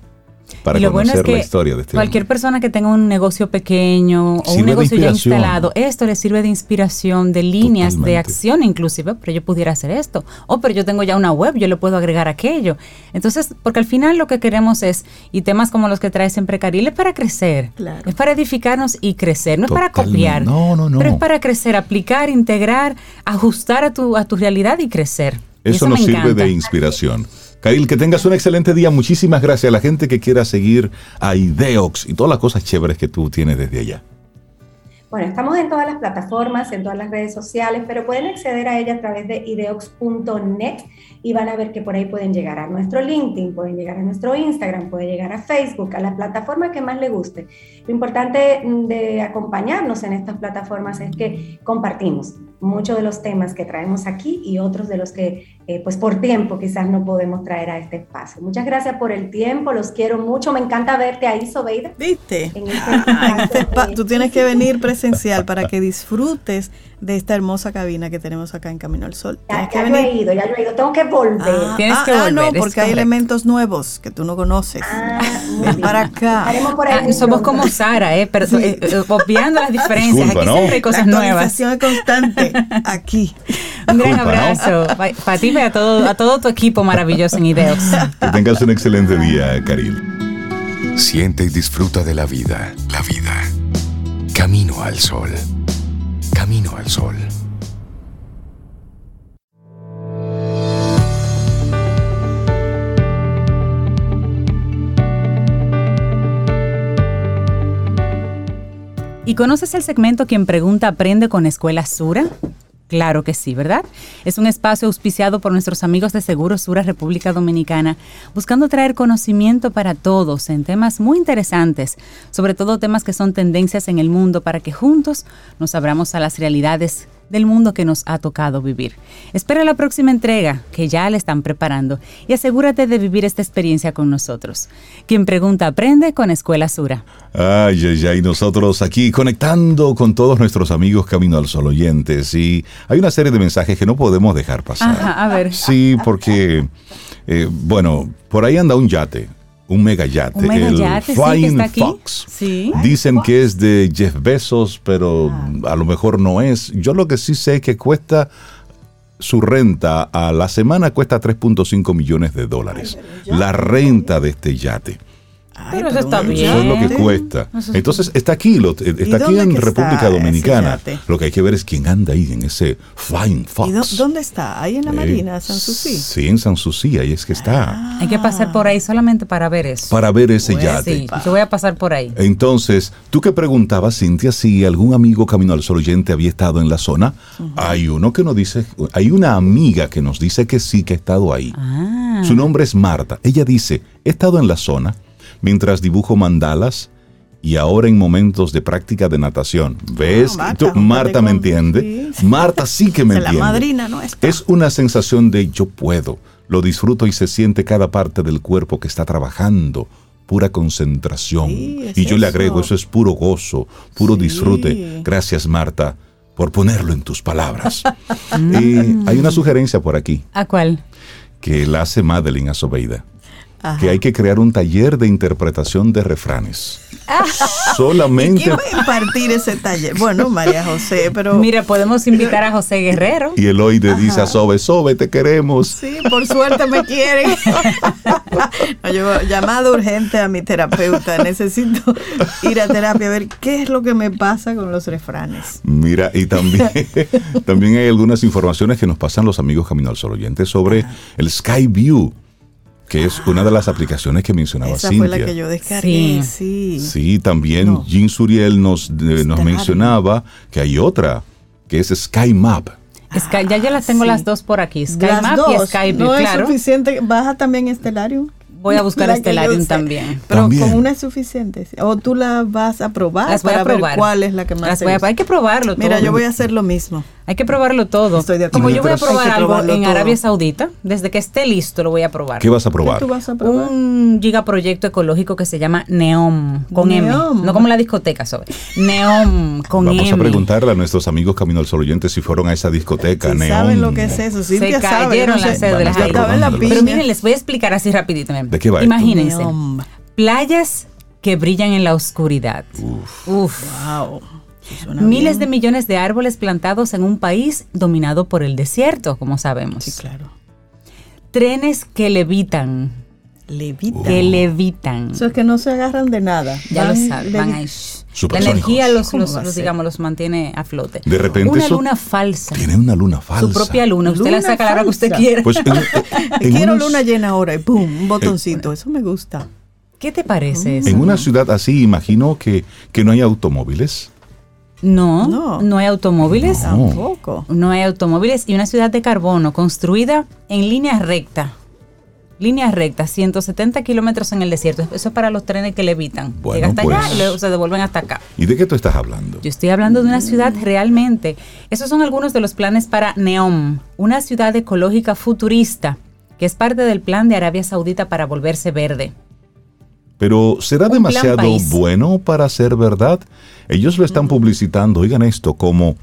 para y lo conocer bueno es que la historia de este Cualquier persona que tenga un negocio pequeño o un negocio ya instalado, esto le sirve de inspiración, de líneas de acción inclusive, pero yo pudiera hacer esto. O pero yo tengo ya una web, yo le puedo agregar aquello. Entonces, porque al final lo que queremos es, y temas como los que trae siempre Caril, es para crecer. Es para edificarnos y crecer, no es para copiar. No, no, no. Pero es para crecer, aplicar, integrar, ajustar a tu, a tu realidad y crecer. Eso, nos sirve de inspiración. Karil, que tengas un excelente día. Muchísimas gracias a la gente que quiera seguir a Ideox y todas las cosas chéveres que tú tienes desde allá. Bueno, estamos en todas las plataformas, en todas las redes sociales, pero pueden acceder a ella a través de ideox.net y van a ver que por ahí pueden llegar a nuestro LinkedIn, pueden llegar a nuestro Instagram, pueden llegar a Facebook, a la plataforma que más les guste. Lo importante de acompañarnos en estas plataformas es que compartimos muchos de los temas que traemos aquí y otros de los que, eh, pues por tiempo, quizás no podemos traer a este espacio. Muchas gracias por el tiempo, los quiero mucho. Me encanta verte ahí, Sobeida. ¿Viste? En este, *laughs* este tú tienes que venir presencial para que disfrutes de esta hermosa cabina que tenemos acá en Camino al Sol. Ya, ya lo he ido, ya lo he ido. Tengo que volver. Ah, Tienes ah, que ah, volver. no, porque hay elementos nuevos que tú no conoces. Ah, para acá. Por ahí somos como Sara, ¿eh? Pero, eh, eh, obviando las diferencias. Aquí siempre hay cosas nuevas. La constante aquí. Un gran abrazo para ti y a todo, a todo tu equipo maravilloso en Ideos. Que tengas un excelente día, Karil. Siente y disfruta de la vida. La vida. Camino al sol. Camino al sol. ¿Y conoces el segmento Quien Pregunta Aprende con Escuela Sura? Claro que sí, ¿verdad? Es un espacio auspiciado por nuestros amigos de Seguro Sura República Dominicana, buscando traer conocimiento para todos en temas muy interesantes, sobre todo temas que son tendencias en el mundo para que juntos nos abramos a las realidades del mundo que nos ha tocado vivir. Espera la próxima entrega, que ya le están preparando, y asegúrate de vivir esta experiencia con nosotros. Quien pregunta aprende con Escuela Sura. Ay, ay, ay, nosotros aquí conectando con todos nuestros amigos Camino al Sol oyentes, y hay una serie de mensajes que no podemos dejar pasar. Ajá, a ver. Sí, porque, eh, bueno, por ahí anda un yate un megayate. Un el Flying Fox. Dicen que es de Jeff Bezos, pero ah. a lo mejor no es. Yo lo que sí sé es que cuesta su renta a la semana cuesta 3.5 millones de dólares. la renta de este yate pero, eso está bien. Eso es lo que cuesta. Entonces está aquí, está aquí en República Dominicana. Lo que hay que ver es quién anda ahí en ese Flying Fox. ¿Y dónde está? Ahí en la Marina, San Susi. Sí, en San Susi, ahí es que está. Hay que pasar por ahí solamente para ver eso. Para ver ese yate. Sí, yo voy a pasar por ahí. Entonces, tú que preguntabas, Cintia, si algún amigo Camino al Sol oyente había estado en la zona, hay uno que nos dice, hay una amiga que nos dice que sí que ha estado ahí. Ah. Su nombre es Marta. Ella dice, he estado en la zona mientras dibujo mandalas y ahora en momentos de práctica de natación. ¿Ves? Marta, me entiende. *laughs* Marta sí que me entiende. La madrina no Es una sensación de yo puedo. Lo disfruto y se siente cada parte del cuerpo que está trabajando. Pura concentración. y yo le agrego, eso es puro gozo, puro disfrute. Gracias, Marta, por ponerlo en tus palabras. y *laughs* hay una sugerencia por aquí. ¿A cuál? Que la hace Madeline Azobeida que hay que crear un taller de interpretación de refranes. Solamente. ¿Quién va a impartir ese taller? Bueno, María José, pero. Mira, podemos invitar a José Guerrero. Y Eloide dice a Sobe, Sobe, te queremos. Sí, por suerte me quieren. yo, llamado urgente a mi terapeuta. Necesito ir a terapia a ver qué es lo que me pasa con los refranes. Mira, y también, *laughs* también hay algunas informaciones que nos pasan los amigos Camino al Sol oyentes sobre el Sky View que es una de las aplicaciones que mencionaba Esa Cintia. fue la que yo descargué, sí. Sí, también Jean Suriel nos, eh, nos mencionaba que hay otra, que es Sky Map. Sky, ya ya las tengo las dos por aquí, Sky Map y Sky View, no claro. es suficiente, baja también Stellarium. Voy a buscar Stellarium también. Pero con una es suficiente. O tú la vas a probar las voy para a probar. ver cuál es la que más las voy a, Hay que probarlo. Mira, yo voy a hacer lo mismo. Hay que probarlo todo. Estoy de Como acuerdo. yo voy a probar algo en todo. Arabia Saudita, desde que esté listo lo voy a probar. ¿Qué vas a ¿Qué probar? tú vas a probar? Un gigaproyecto ecológico que se llama Neom, con Neom. M. No como la discoteca, sobre. Neom, con Vamos M. a preguntarle a nuestros amigos Camino al Sol oyentes si fueron a esa discoteca. Si Neón. saben lo que es eso. Se Cintia sabe, cayeron no las sé. cédulas ahí. Pero miren, les voy a explicar así rapidito. miren. ¿De qué va? Imagínense. Playas que brillan en la oscuridad. Uf. Wow. Sí suena Miles bien. de millones de árboles plantados en un país dominado por el desierto, como sabemos. Sí, claro. Trenes que levitan. Que levitan. Eso es que no se agarran de nada. Ya lo saben, van ahí. La energía los, digamos, los mantiene a flote. De repente Una eso luna falsa. Tiene una luna falsa. Su propia luna. Usted la saca a la hora que usted quiera. Pues *laughs* en, en Quiero unos- luna llena ahora y pum, un Eh, botoncito. Eso me gusta. ¿Qué te parece eso? en una ciudad así, imagino que, que no hay automóviles. No, No. no, hay automóviles. No. Tampoco. No hay automóviles y una ciudad de carbono construida en línea recta. Línea recta, 170 kilómetros en el desierto. Eso es para los trenes que levitan. Bueno, Llega hasta allá pues. y luego se devuelven hasta acá. ¿Y de qué tú estás hablando? Yo estoy hablando de una ciudad realmente. Esos son algunos de los planes para Neom, una ciudad ecológica futurista que es parte del plan de Arabia Saudita para volverse verde. Pero ¿será demasiado bueno para ser verdad? Ellos lo están publicitando, oigan esto, como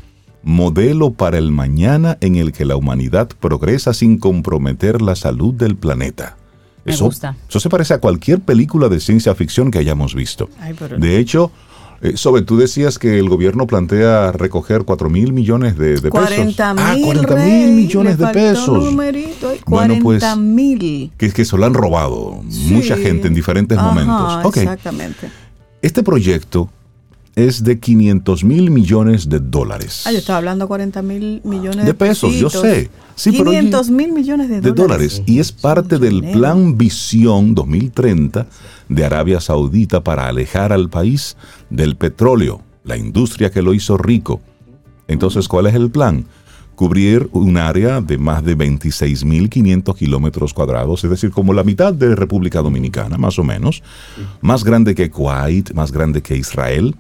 modelo para el mañana en el que la humanidad progresa sin comprometer la salud del planeta. Me Eso, gusta. eso se parece a cualquier película de ciencia ficción que hayamos visto. Ay, pero De hecho, eh, Sobe, tú decías que el gobierno plantea recoger 4 mil millones de, de pesos. 40 mil. Ah, 40 rey, mil millones le de pesos. un numerito ahí, Bueno, pues, 40 mil. Que, que se lo han robado mucha gente en diferentes Ajá, momentos. Ok. Exactamente. Este proyecto es de 500 mil millones de dólares. Ah, yo estaba hablando 40 mil millones de, De pesos, yo sé. Sí, pero oye, 500 mil millones de, de dólares. Y es parte del dinero. Plan Visión 2030 de Arabia Saudita para alejar al país del petróleo, la industria que lo hizo rico. Entonces, ¿cuál es el plan? Cubrir un área de más de 26.500 kilómetros cuadrados, es decir, como la mitad de República Dominicana, más o menos, más grande que Kuwait, más grande que Israel.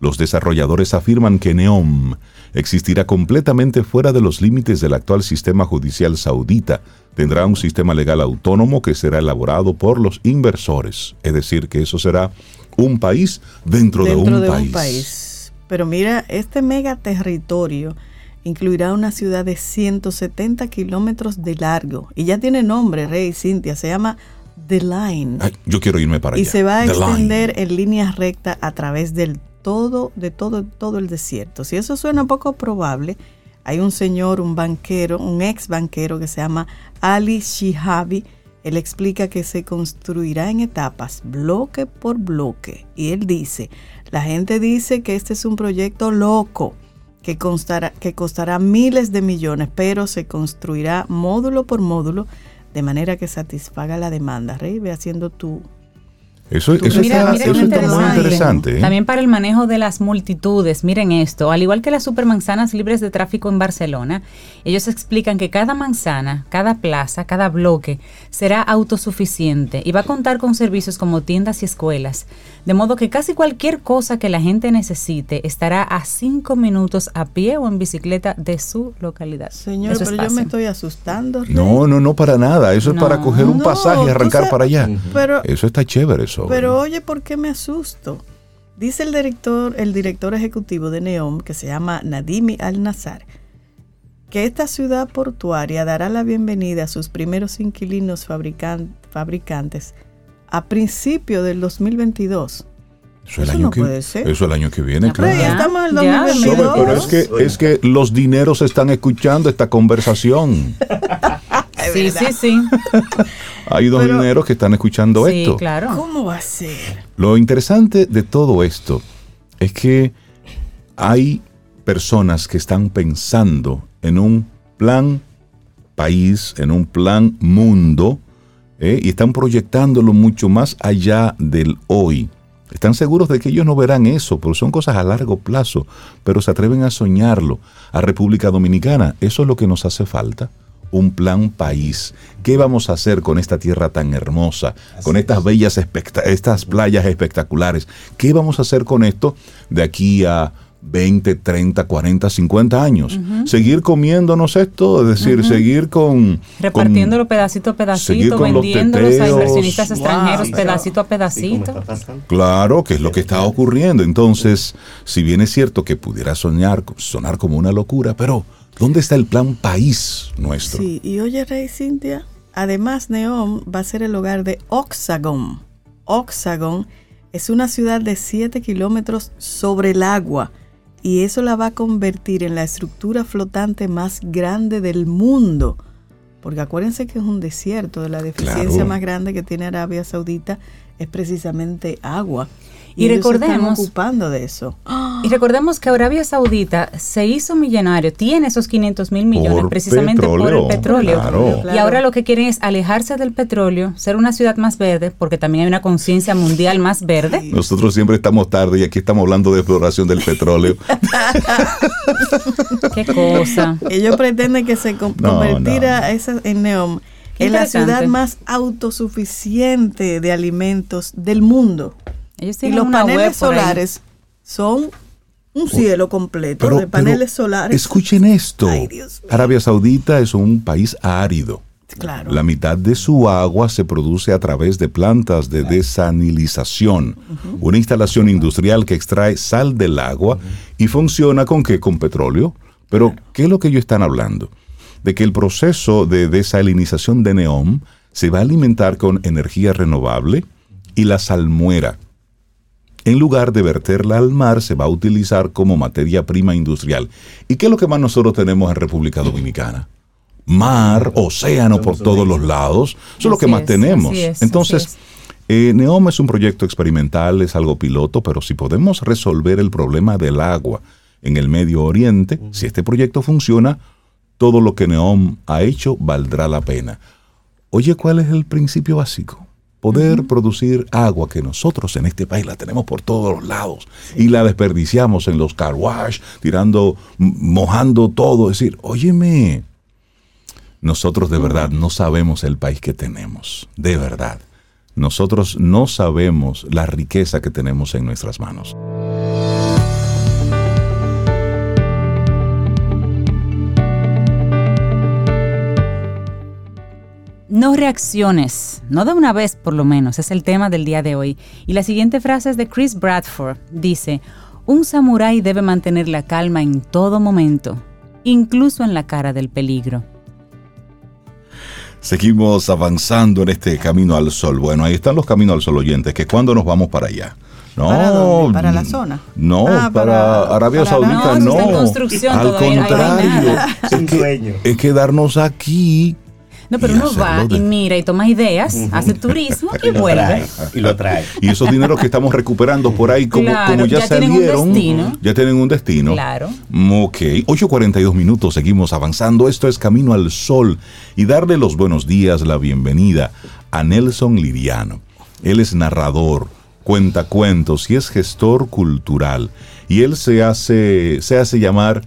Los desarrolladores afirman que Neom existirá completamente fuera de los límites del actual sistema judicial saudita. Tendrá un sistema legal autónomo que será elaborado por los inversores. Es decir, que eso será un país dentro, dentro de, un, de país. un país. Pero mira, este mega territorio incluirá una ciudad de 170 kilómetros de largo. Y ya tiene nombre, Rey Cintia, se llama The Line. Ay, yo quiero irme para y allá. se va a The Line. extender en línea recta a través del todo, de todo, todo el desierto. Si eso suena poco probable, hay un señor, un banquero, un ex banquero que se llama Ali Shihabi. Él explica que se construirá en etapas, bloque por bloque. Y él dice, la gente dice que este es un proyecto loco, que, que costará miles de millones, pero se construirá módulo por módulo de manera que satisfaga la demanda. Rey, ve haciendo tu, Eso, eso mira, está, mira eso qué está muy interesante. ¿eh? También para el manejo de las multitudes, miren esto, al igual que las supermanzanas libres de tráfico en Barcelona, ellos explican que cada manzana, cada plaza, cada bloque será autosuficiente y va a contar con servicios como tiendas y escuelas, de modo que casi cualquier cosa que la gente necesite estará a cinco minutos a pie o en bicicleta de su localidad. Señor, pero yo me estoy asustando. Rey. No, no, no para nada. Eso es para coger un No, pasaje y arrancar sabes- para allá. Pero, Eso está chévere, eso. Pero oye, ¿por qué me asusto? Dice el director, el director ejecutivo de NEOM, que se llama Nadimi Al-Nazar, que esta ciudad portuaria dará la bienvenida a sus primeros inquilinos fabrican- fabricantes a principio del 2022. Eso, el eso año no que, puede ser. eso el año que viene, Ya, claro. Ya, estamos en el ya, 2022. Sobe, pero es que, es que los dineros están escuchando esta conversación. *laughs* Sí, sí, sí. *laughs* Hay dos Pero- que están escuchando Sí, esto. claro. ¿Cómo va a ser? Lo interesante de todo esto es que hay personas que están pensando en un plan país, en un plan mundo, ¿eh? y están proyectándolo mucho más allá del hoy. Están seguros de que ellos no verán eso, pero son cosas a largo plazo, pero se atreven a soñarlo. A República Dominicana, eso es lo que nos hace falta. Un plan país. ¿Qué vamos a hacer con esta tierra tan hermosa? con estas bellas, especta- estas playas espectaculares. ¿Qué vamos a hacer con esto de aquí a 20, 30, 40, 50 años. Seguir comiéndonos esto, es decir, seguir con... Repartiéndolo pedacito a pedacito, vendiéndolos a inversionistas extranjeros pedacito a pedacito. Claro, que es lo que está ocurriendo. Entonces, si bien es cierto que pudiera soñar, sonar como una locura, pero ¿dónde está el plan país nuestro? Sí, y oye, Rey Cintia, además Neom va a ser el hogar de Oxagon. Oxagon es una ciudad de 7 kilómetros sobre el agua y eso la va a convertir en la estructura flotante más grande del mundo. Porque acuérdense que es un desierto, de la deficiencia más grande que tiene Arabia Saudita es precisamente agua. Y, recordemos, ocupando de eso. *gasps* Y recordemos que Arabia Saudita se hizo millonario, tiene esos 500 mil millones precisamente por el petróleo. Y ahora lo que quieren es alejarse del petróleo, ser una ciudad más verde, porque también hay una conciencia mundial más verde. Nosotros siempre estamos tarde y aquí estamos hablando de exploración del petróleo. *laughs* Qué cosa. Ellos pretenden que se convirtiera en Neom en la ciudad más autosuficiente de alimentos del mundo y los paneles solares son un cielo completo de paneles solares. Escuchen esto. Arabia Saudita es un país árido. Claro. La mitad de su agua se produce a través de plantas de desanilización, una instalación industrial que extrae sal del agua y funciona con qué? Con petróleo. Pero, ¿qué es lo que ellos están hablando? De que el proceso de desalinización de neón se va a alimentar con energía renovable y la salmuera, en lugar de verterla al mar, se va a utilizar como materia prima industrial. ¿Y qué es lo que más nosotros tenemos en República Dominicana? Mar, océano por todos los lados. Eso es lo que más tenemos. Entonces, eh, Neom es un proyecto experimental, es algo piloto, pero si podemos resolver el problema del agua en el Medio Oriente, si este proyecto funciona, todo lo que Neom ha hecho valdrá la pena. Oye, ¿cuál es el principio básico? Poder producir agua que nosotros en este país la tenemos por todos los lados y la desperdiciamos en los car wash, tirando, mojando todo. Es decir, óyeme, nosotros de verdad no sabemos el país que tenemos, de verdad. Nosotros no sabemos la riqueza que tenemos en nuestras manos. No reacciones, no de una vez por lo menos, es el tema del día de hoy. Y la siguiente frase es de Chris Bradford. Dice, un samurái debe mantener la calma en todo momento, incluso en la cara del peligro. Seguimos avanzando en este camino al sol. Bueno, ahí están los caminos al sol oyentes, que cuando nos vamos para allá. No, ¿Para, la zona? No, ah, para, Arabia Saudita no. Al contrario, es quedarnos aquí no, pero uno va y mira y toma ideas, hace turismo *laughs* y, vuelve. y lo trae. *laughs* Y esos dineros que estamos recuperando por ahí, como, como ya, salieron, ya tienen un destino. Claro. Ok, 8.42 minutos, seguimos avanzando. Esto es Camino al Sol. Y darle los buenos días, la bienvenida a Nelson Liriano. Él es narrador, cuenta cuentos y es gestor cultural. Y él se hace, se hace llamar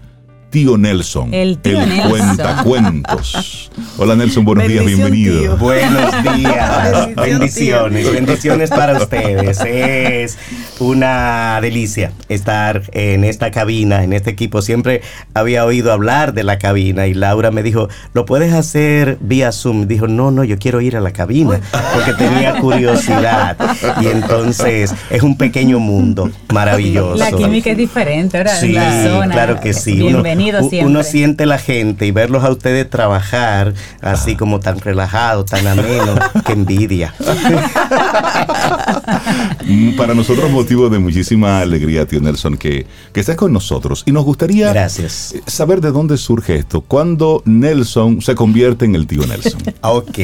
tío Nelson. El tío cuenta cuentos. Hola Nelson, buenos días, bienvenido. Buenos *laughs* días, bendiciones, bendiciones para ustedes. Es una delicia estar en esta cabina, en este equipo. Siempre había oído hablar de la cabina y Laura me dijo, ¿lo puedes hacer vía Zoom? Dijo, no, no, yo quiero ir a la cabina porque tenía curiosidad. Y entonces es un pequeño mundo maravilloso. La química es diferente, ¿verdad? Sí, claro que sí. Bienvenido uno siente la gente y verlos a ustedes trabajar así como tan relajado, tan ameno, *laughs* que envidia. Mm, para nosotros motivo de muchísima alegría, tío Nelson, que, que estés con nosotros. Y nos gustaría Gracias. saber de dónde surge esto. ¿Cuándo Nelson se convierte en el tío Nelson? *laughs* ok.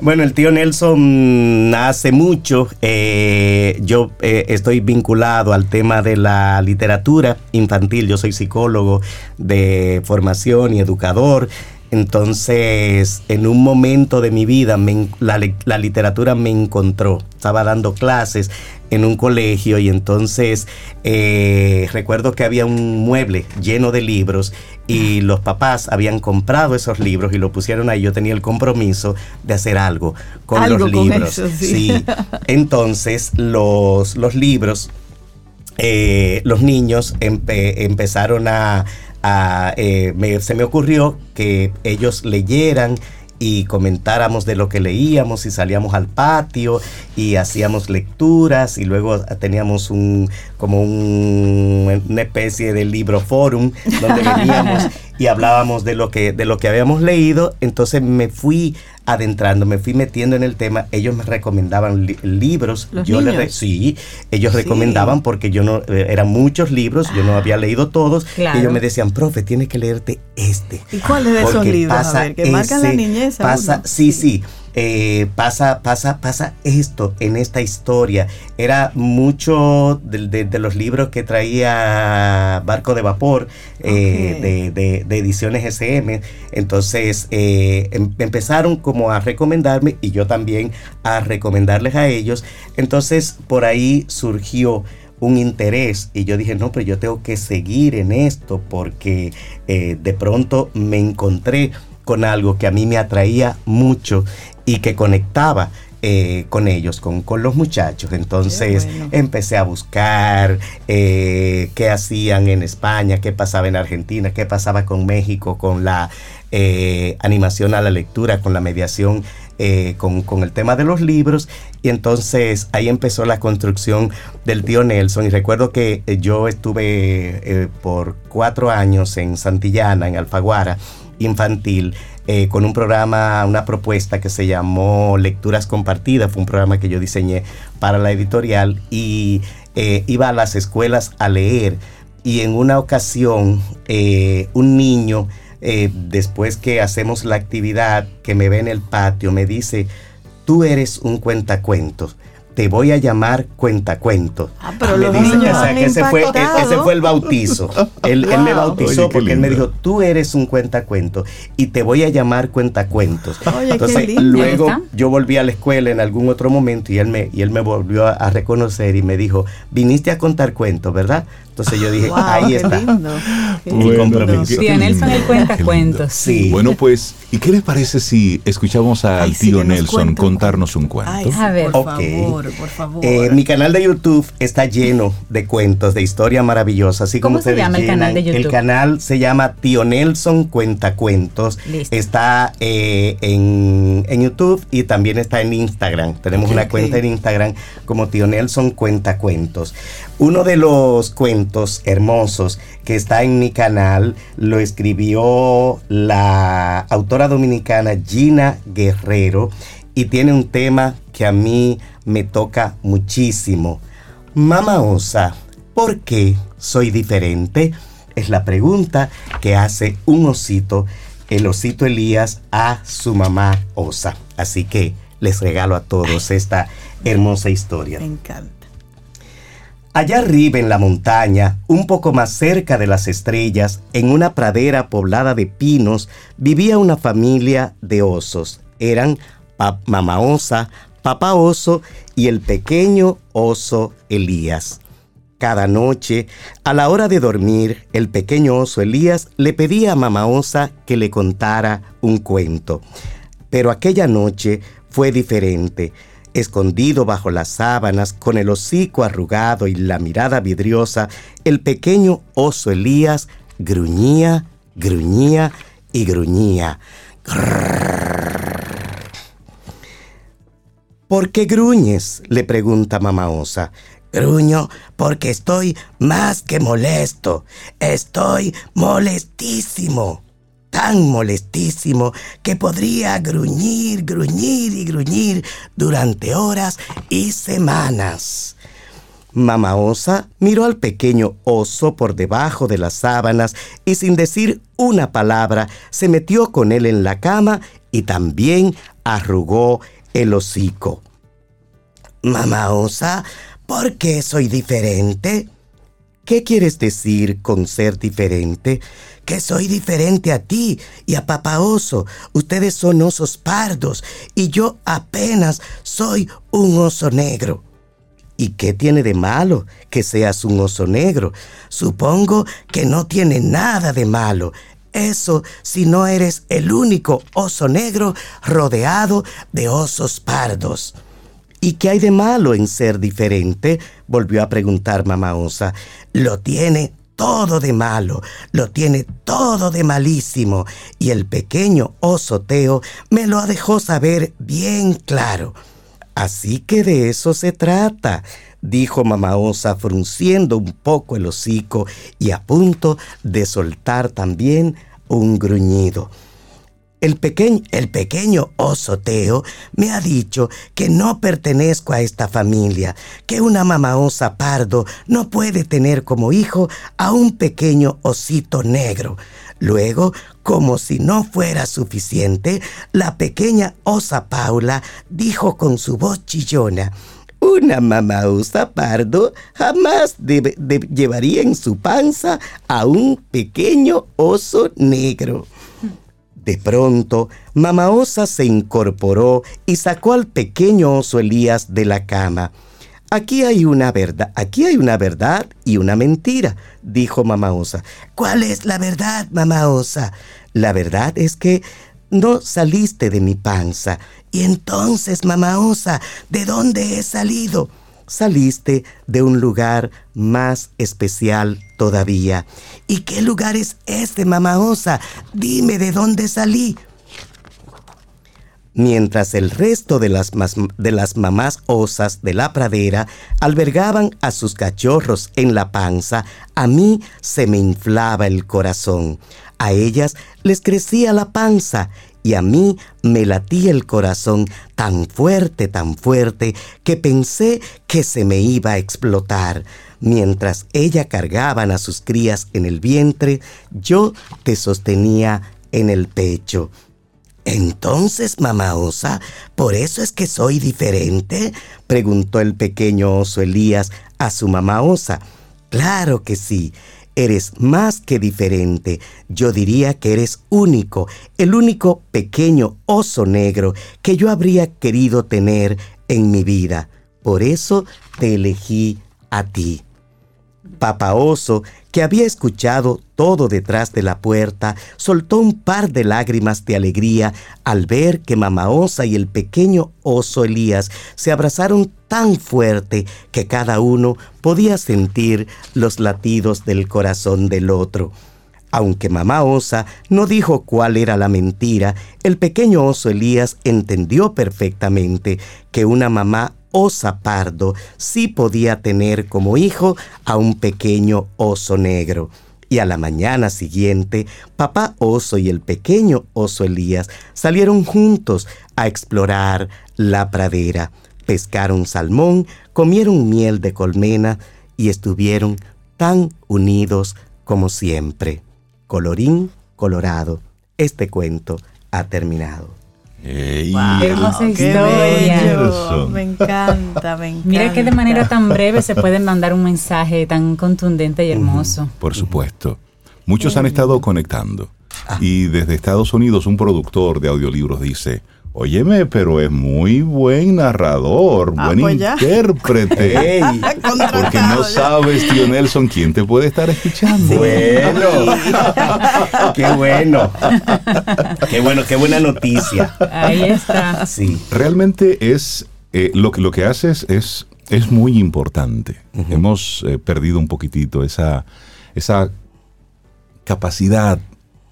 Bueno, el tío Nelson hace mucho. Eh, yo eh, estoy vinculado al tema de la literatura infantil. Yo soy psicólogo de formación y educador. Entonces, en un momento de mi vida, la, literatura me encontró. Estaba dando clases en un colegio y entonces eh, recuerdo que había un mueble lleno de libros y los papás habían comprado esos libros y lo pusieron ahí. Yo tenía el compromiso de hacer algo con los libros. sí. Entonces, los, los libros eh, los niños empezaron a... Eh, se me ocurrió que ellos leyeran y comentáramos de lo que leíamos y salíamos al patio y hacíamos lecturas y luego teníamos un como un, una especie de libro forum donde veníamos *laughs* y hablábamos de lo que de lo que habíamos leído entonces me fui adentrando, me fui metiendo en el tema, ellos me recomendaban libros, yo les sí, ellos recomendaban porque yo no eh, eran muchos libros, yo no ah. había leído todos, y ellos me decían, "Profe, tienes que leerte este." ¿Y cuáles de esos libros? a ver, que marcan la niñez. Pasa, sí, sí. Eh, pasa, pasa, pasa esto en esta historia. Era mucho de, los libros que traía Barco de Vapor, eh, de, ediciones SM. Entonces eh, em, empezaron como a recomendarme y yo también a recomendarles a ellos. Entonces por ahí surgió un interés y yo dije, no, pero yo tengo que seguir en esto porque de pronto me encontré con algo que a mí me atraía mucho y que conectaba eh, con ellos, con, los muchachos. Entonces empecé a buscar eh, qué hacían en España, qué pasaba en Argentina, qué pasaba con México, con la eh, animación a la lectura, con la mediación. Con, con, el tema de los libros y entonces ahí empezó la construcción del tío Nelson y recuerdo que yo estuve por cuatro años en Santillana, en Alfaguara, infantil, eh, con un programa, una propuesta que se llamó Lecturas Compartidas, fue un programa que yo diseñé para la editorial y eh, iba a las escuelas a leer. Y en una ocasión eh, un niño, después que hacemos la actividad, que me ve en el patio, me dice, tú eres un cuentacuentos te voy a llamar cuentacuentos. Ah, pero me dice, o sea, que ese fue, ese fue el bautizo. Él, me bautizó porque él me dijo, tú eres un cuentacuentos y te voy a llamar cuentacuentos. Oye, Entonces, luego yo volví a la escuela en algún otro momento y él me, y él me volvió a reconocer y me dijo, viniste a contar cuentos, ¿verdad? Entonces yo dije, ahí está. Lindo. El compromiso. Tío Nelson el cuenta cuentos. Sí. Bueno, pues, ¿y qué les parece si escuchamos al tío Nelson contarnos un cuento? a ver, por favor, por favor. Eh, mi canal de YouTube está lleno de cuentos, de historia maravillosa, así como ¿Cómo se llama el canal de YouTube? El canal se llama Tío Nelson Cuenta Cuentos. Está eh, en, YouTube y también está en Instagram. Tenemos una cuenta en Instagram como Tío Nelson Cuenta Cuentos. Uno de los cuentos hermosos que está en mi canal lo escribió la autora dominicana Gina Guerrero y tiene un tema que a mí me toca muchísimo. Mamá Osa, ¿por qué soy diferente? Es la pregunta que hace un osito, el osito Elías, a su mamá Osa. Así que les regalo a todos esta hermosa historia. Me encanta. Allá arriba en la montaña, un poco más cerca de las estrellas, en una pradera poblada de pinos, vivía una familia de osos. Eran mamá osa, papá oso y el pequeño oso Elías. Cada noche, a la hora de dormir, el pequeño oso Elías le pedía a mamá osa que le contara un cuento. Pero aquella noche fue diferente Escondido bajo las sábanas, con el hocico arrugado y la mirada vidriosa, el pequeño oso Elías gruñía, gruñía y gruñía. ¿Por qué gruñes? le pregunta mamá osa. Gruño porque estoy más que molesto. Estoy molestísimo tan molestísimo que podría gruñir, gruñir y gruñir durante horas y semanas. Mamá Osa miró al pequeño oso por debajo de las sábanas y sin decir una palabra se metió con él en la cama y también arrugó el hocico. Mamá Osa, ¿por qué soy diferente? ¿Qué quieres decir con ser diferente? Que soy diferente a ti y a Papá Oso. Ustedes son osos pardos y yo apenas soy un oso negro. ¿Y qué tiene de malo que seas un oso negro? Supongo que no tiene nada de malo. Eso si no eres el único oso negro rodeado de osos pardos. ¿Y qué hay de malo en ser diferente? volvió a preguntar mamá osa. Lo tiene todo de malo, lo tiene todo de malísimo, y el pequeño oso Teo me lo dejó saber bien claro. Así que de eso se trata, dijo mamá osa frunciendo un poco el hocico y a punto de soltar también un gruñido. El, pequeño, el pequeño oso Teo me ha dicho que no pertenezco a esta familia, que una mamá osa pardo no puede tener como hijo a un pequeño osito negro. Luego, como si no fuera suficiente, la pequeña osa Paula dijo con su voz chillona, una mamá osa pardo jamás llevaría en su panza a un pequeño oso negro. De pronto, Mamá Osa se incorporó y sacó al pequeño oso Elías de la cama. Aquí hay una verdad, aquí hay una verdad y una mentira, dijo Mamá Osa. ¿Cuál es la verdad, Mamá Osa? La verdad es que no saliste de mi panza. Y entonces, Mamá Osa, ¿de dónde he salido? saliste de un lugar más especial todavía. ¿Y qué lugar es este, mamá osa? Dime de dónde salí. Mientras el resto de las, de las mamás osas de la pradera albergaban a sus cachorros en la panza, a mí se me inflaba el corazón. A ellas les crecía la panza y a mí me latía el corazón tan fuerte, tan fuerte, que pensé que se me iba a explotar. Mientras ella cargaban a sus crías en el vientre, yo te sostenía en el pecho. Entonces, mamá osa, ¿por eso es que soy diferente? preguntó el pequeño oso Elías a su mamá osa. Claro que sí, eres más que diferente. Yo diría que eres único, el único pequeño oso negro que yo habría querido tener en mi vida. Por eso te elegí a ti. Papa Oso, que había escuchado todo detrás de la puerta, soltó un par de lágrimas de alegría al ver que Mamá Osa y el pequeño oso Elías se abrazaron tan fuerte que cada uno podía sentir los latidos del corazón del otro. Aunque mamá osa no dijo cuál era la mentira, el pequeño oso Elías entendió perfectamente que una mamá osa pardo sí podía tener como hijo a un pequeño oso negro. Y a la mañana siguiente, papá oso y el pequeño oso Elías salieron juntos a explorar la pradera. Pescaron salmón, comieron miel de colmena y estuvieron tan unidos como siempre. Colorín colorado, este cuento ha terminado. Qué hermosa historia. Me encanta, me encanta. *laughs* Mira que de manera tan breve se puede mandar un mensaje tan contundente y hermoso. por supuesto. Muchos han estado conectando. Ah. Y desde Estados Unidos un productor de audiolibros dice, Óyeme, pero es muy buen narrador, ah, buen pues intérprete. *laughs* porque no sabes, tío Nelson, quién te puede estar escuchando. Bueno, qué bueno. Qué bueno, qué buena noticia. Ahí está. Sí. Realmente es, eh, lo, que, lo que haces es, es muy importante. Hemos eh, perdido un poquitito esa, esa capacidad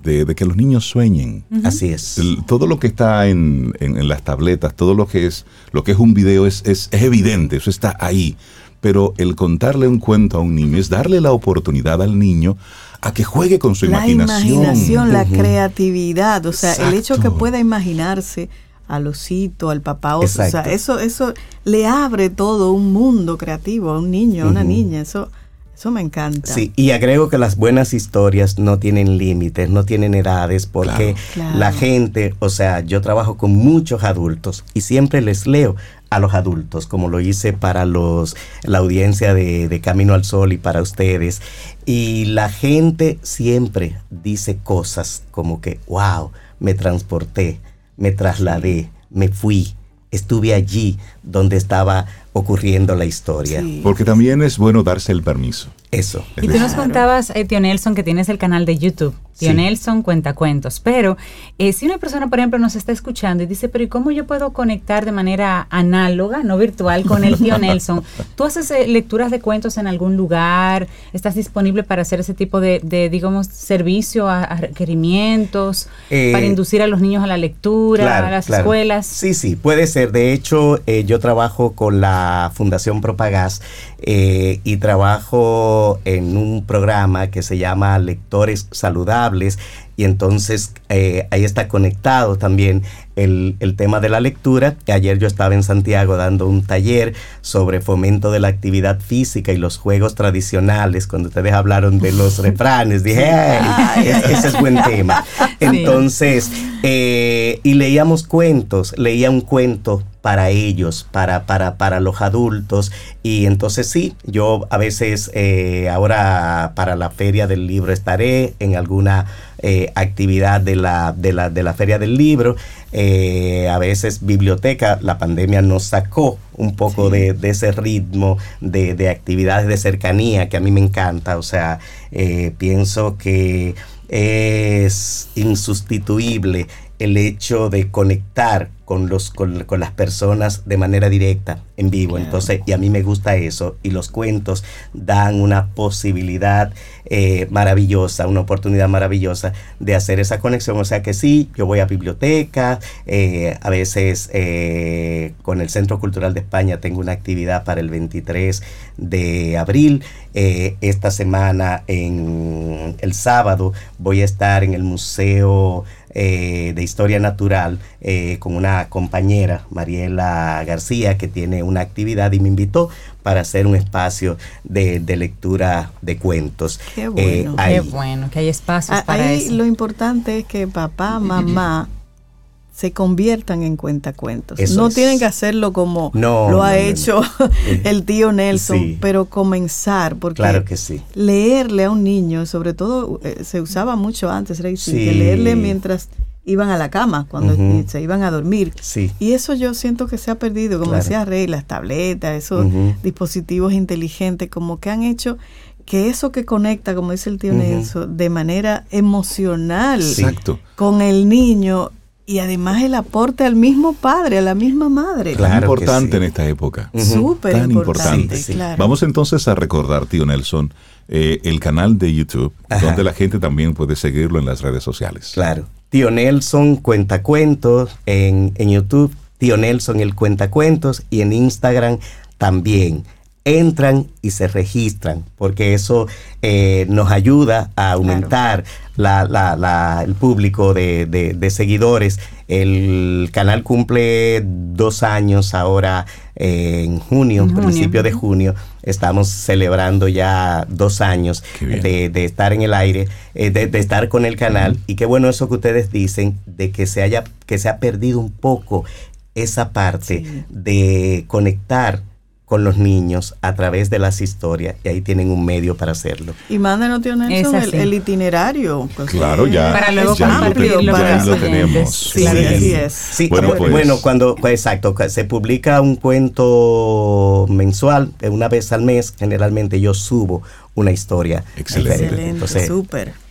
de, que los niños sueñen. Así es. todo lo que está en, las tabletas, todo lo que es, lo que es un video es, es, evidente, eso está ahí. Pero el contarle un cuento a un niño es darle la oportunidad al niño a que juegue con su la imaginación. La imaginación, la creatividad, o sea, el hecho que pueda imaginarse al osito, al papá oso, o sea, eso, eso le abre todo un mundo creativo a un niño, a una niña, eso eso me encanta. Sí, y agrego que las buenas historias no tienen límites, no tienen edades, porque la gente, o sea, yo trabajo con muchos adultos y siempre les leo a los adultos, como lo hice para los la audiencia de, de Camino al Sol y para ustedes. Y la gente siempre dice cosas como que, wow, me transporté, me trasladé, me fui, estuve allí donde estaba ocurriendo la historia. Porque también es bueno darse el permiso. Eso. Y tú nos contabas, eh, tío Nelson, que tienes el canal de YouTube. Tío Nelson cuenta cuentos. Pero eh, si una persona, por ejemplo, nos está escuchando y dice, pero ¿y cómo yo puedo conectar de manera análoga, no virtual, con el tío Nelson? ¿Tú haces eh, lecturas de cuentos en algún lugar? ¿Estás disponible para hacer ese tipo de, digamos, servicio a, requerimientos, para inducir a los niños a la lectura, a las escuelas? Sí, sí, puede ser. De hecho, yo trabajo con la Fundación Propagás y trabajo en un programa que se llama Lectores Saludables y entonces eh, ahí está conectado también el, tema de la lectura. Ayer yo estaba en Santiago dando un taller sobre fomento de la actividad física y los juegos tradicionales. Cuando ustedes hablaron de los *laughs* refranes, dije, ese es buen tema. Entonces, eh, y leíamos cuentos, leía un cuento para ellos, para, para, para los adultos. Y entonces sí, yo a veces eh, ahora para la feria del libro estaré en alguna eh, actividad de la, de, la, de la feria del libro. Eh, a veces biblioteca, la pandemia nos sacó un poco de, ese ritmo de, de, actividades de cercanía que a mí me encanta. O sea, pienso que es insustituible el hecho de conectar con, los, con, las personas de manera directa, en vivo. Entonces, y a mí me gusta eso. Y los cuentos dan una posibilidad eh, maravillosa, una oportunidad maravillosa de hacer esa conexión. O sea que sí, yo voy a biblioteca, eh, a veces eh, con el Centro Cultural de España tengo una actividad para el 23 de abril. esta semana, en el sábado, voy a estar en el Museo de Historia Natural con una compañera, Mariela García, que tiene una actividad y me invitó para hacer un espacio de, lectura de cuentos. Qué eh, bueno, qué bueno, que hay espacios ah, para eso. Lo importante es que papá, mamá *laughs* se conviertan en cuentacuentos. no tienen que hacerlo como lo ha hecho *laughs* el tío Nelson, pero comenzar, porque claro que sí. leerle a un niño, sobre todo eh, se usaba mucho antes, que leerle mientras iban a la cama, cuando se iban a dormir. Sí. Y eso yo siento que se ha perdido, como decía Rey, las tabletas, esos dispositivos inteligentes, como que han hecho que eso que conecta, como dice el tío Nelson, de manera emocional con el niño y además el aporte al mismo padre, a la misma madre. Tan importante en esta época. Súper importante. Vamos entonces a recordar, tío Nelson, eh, el canal de YouTube, donde la gente también puede seguirlo en las redes sociales. Claro. Tío Nelson cuenta cuentos en, en YouTube, Tío Nelson el cuenta cuentos y en Instagram también entran y se registran, porque eso eh, nos ayuda a aumentar el público de, seguidores. El canal cumple dos años ahora eh, en junio, principio de junio. Estamos celebrando ya dos años de, estar en el aire, eh, de, estar con el canal. Y qué bueno eso que ustedes dicen, de que se haya, que se ha perdido un poco esa parte de conectar con los niños a través de las historias y ahí tienen un medio para hacerlo. Y mándenos, tío Nelson, el, itinerario. Pues, claro, ya, para luego ya, compartirlo para lo tenemos. Sí, así es. bueno, pues, bueno, cuando, pues, exacto, se publica un cuento mensual, una vez al mes, generalmente yo subo una historia. Excelente. Excelente, súper.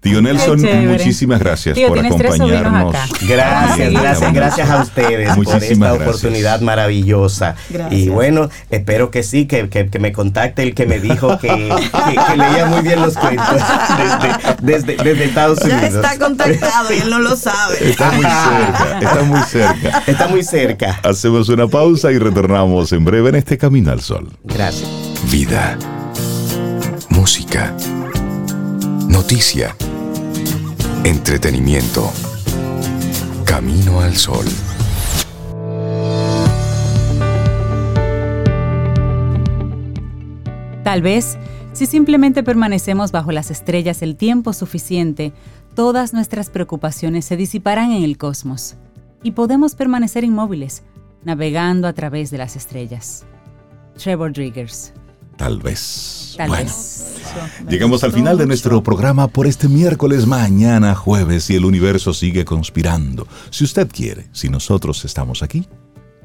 Tío Nelson, muchísimas gracias por acompañarnos. Gracias, gracias, gracias a ustedes por esta oportunidad maravillosa. Y bueno, espero que sí, que, me contacte el que me dijo que, leía muy bien los cuentos desde, desde, Estados Unidos. Ya está contactado y él no lo sabe. Está muy cerca, está muy cerca. Está muy cerca. Hacemos una pausa y retornamos en breve en este Camino al Sol. Gracias. Vida. Música. Noticia Entretenimiento. Camino al sol. Tal vez, si simplemente permanecemos bajo las estrellas el tiempo suficiente, todas nuestras preocupaciones se disiparán en el cosmos y podemos permanecer inmóviles, navegando a través de las estrellas. Trevor Driggers. Tal vez. Tal vez. Llegamos al final de nuestro programa por este miércoles, mañana jueves, y el universo sigue conspirando. Si usted quiere, si nosotros estamos aquí,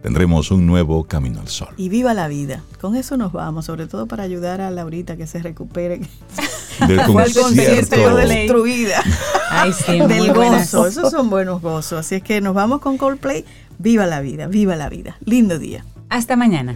tendremos un nuevo Camino al Sol. Y viva la vida. Con eso nos vamos, sobre todo para ayudar a Laurita que se recupere. *laughs* Del *laughs* concierto destruida. *laughs* Ay, sí, Del buenas. gozo. Esos son buenos gozos. Así es que nos vamos con Coldplay. Viva la vida, viva la vida. Lindo día. Hasta mañana.